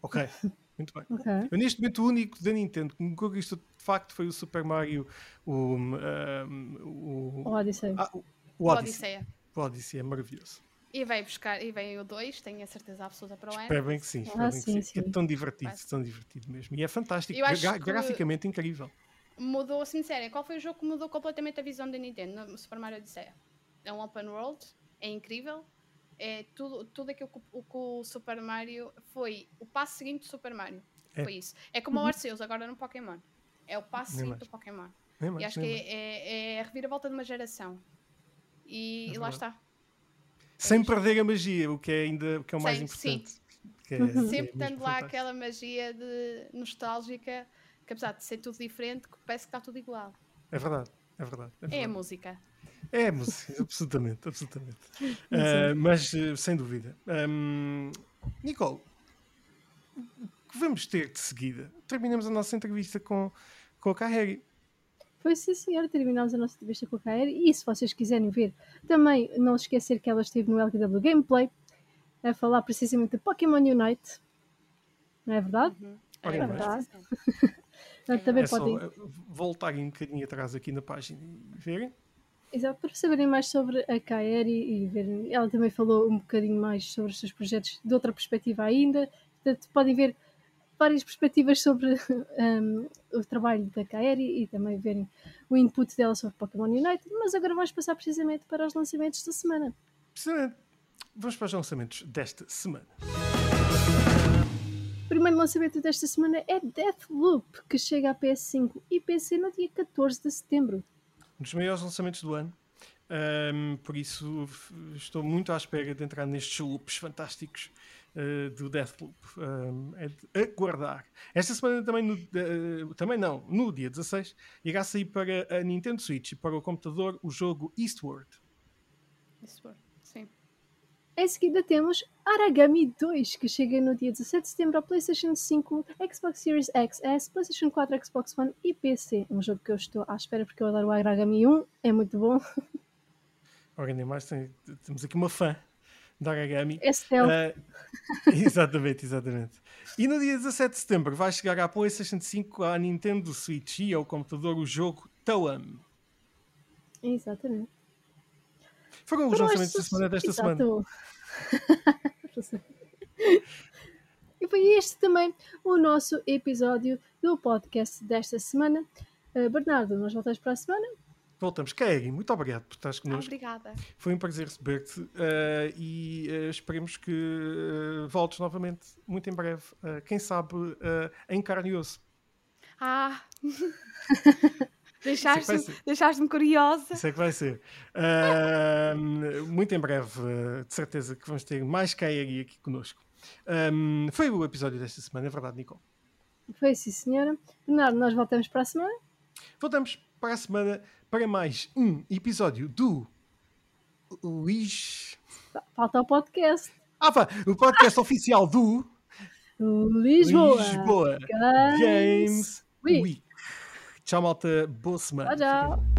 Ok, Muito bem. Ok. Eu, neste momento, o único da Nintendo que me conquistou de facto foi o Super Mario, o. um, o, O Odyssey. ah, o- o O Odyssey. Odisseia. O Odyssey é maravilhoso. E vem buscar, e vem o 2, tenho a certeza absoluta para o ano. Espero bem que sim. espero Ah, bem que sim, sim. É sim. tão divertido, Vai. tão divertido mesmo. E é fantástico. Eu acho gra- que- Graficamente incrível. Mudou, assim, sério, qual foi o jogo que mudou completamente a visão da Nintendo no Super Mario Odyssey? É um open world, é incrível, é tudo, tudo aquilo que o, que o Super Mario foi o passo seguinte do Super Mario. É. Foi isso. É como Uhum. o Arceus agora no Pokémon. É o passo seguinte do Pokémon. Nem E mais, acho que mais. é, é, é a reviravolta de uma geração. E, É e lá está. Sem perder a magia, o que é ainda o que é o mais Sem- sim. importante. Que é- Uhum. é Sempre tendo lá fantástico. aquela magia de nostálgica, que apesar de ser tudo diferente, que parece que está tudo igual. É verdade, é verdade. É, É a verdade. música. É, música, absolutamente, absolutamente. Ah, mas eh, sem dúvida. Ahm, Nicole, o que vamos ter de seguida? Terminamos a nossa entrevista com, com a Kaheri. Foi sim, senhora. Terminámos a nossa entrevista com a Kaeri. E se vocês quiserem ver, também não esquecer que ela esteve no LKW Gameplay a falar precisamente de Pokémon Unite. Não é verdade? Uhum. É mas- verdade. Portanto, também É só podem, eh, voltarem um bocadinho atrás aqui na página e verem. exato, para saberem mais sobre a Kaeri e verem. Ela também falou um bocadinho mais sobre os seus projetos de outra perspectiva ainda. Portanto, podem ver várias perspectivas sobre um, o trabalho da Kaeri e também verem o input dela sobre Pokémon Unite. Mas agora vamos passar precisamente para os lançamentos da semana. Precisamente, vamos para os lançamentos desta semana. O primeiro lançamento desta semana é Deathloop, que chega a PS5 e PC no dia 14 de setembro. Um dos maiores lançamentos do ano. Ahm, por isso estou muito à espera de entrar nestes loops fantásticos eh, do Deathloop. Ahm, é de aguardar. Esta semana também, no, eh, também não, no dia 16, irá sair para a Nintendo Switch e para o computador o jogo Eastward. For. Sim. Em seguida temos Aragami 2, que chega no dia 17 de setembro ao PlayStation 5, Xbox Series XS, PlayStation 4, Xbox One e PC. Um jogo que eu estou à espera porque eu adoro o Aragami 1, é muito bom. Ora, nem mais, tem- temos aqui uma fã da Aragami. É stealth. Ah, exatamente, exatamente. E no dia 17 de setembro vai chegar à PlayStation 5, à Nintendo Switch e ao computador o jogo Toem. Exatamente. Foram os lançamentos da semana desta semana. Exato. e foi este também o nosso episódio do podcast desta semana. Uh, Bernardo, nós voltamos para a semana. Voltamos. Keggy, muito obrigado por estares connosco. Obrigada. Foi um prazer receber-te eh, e eh, esperemos que eh, voltes novamente muito em breve. Quem sabe em carne e osso. Ah! É Deixaste-me ser. deixaste curiosa. Isso é que vai ser. Eh, muito em breve, eh, de certeza que vamos ter mais Keggy aqui connosco. Um, foi o episódio desta semana, é verdade, Nicole? Foi sim, senhora. Bernardo, nós voltamos para a semana. Voltamos para a semana para mais um episódio do Luís. Falta o podcast. Ah, pá, o podcast oficial do Lisboa. Lisboa Games Games Week. Week. Tchau, malta. Boa semana. Tchau, tchau.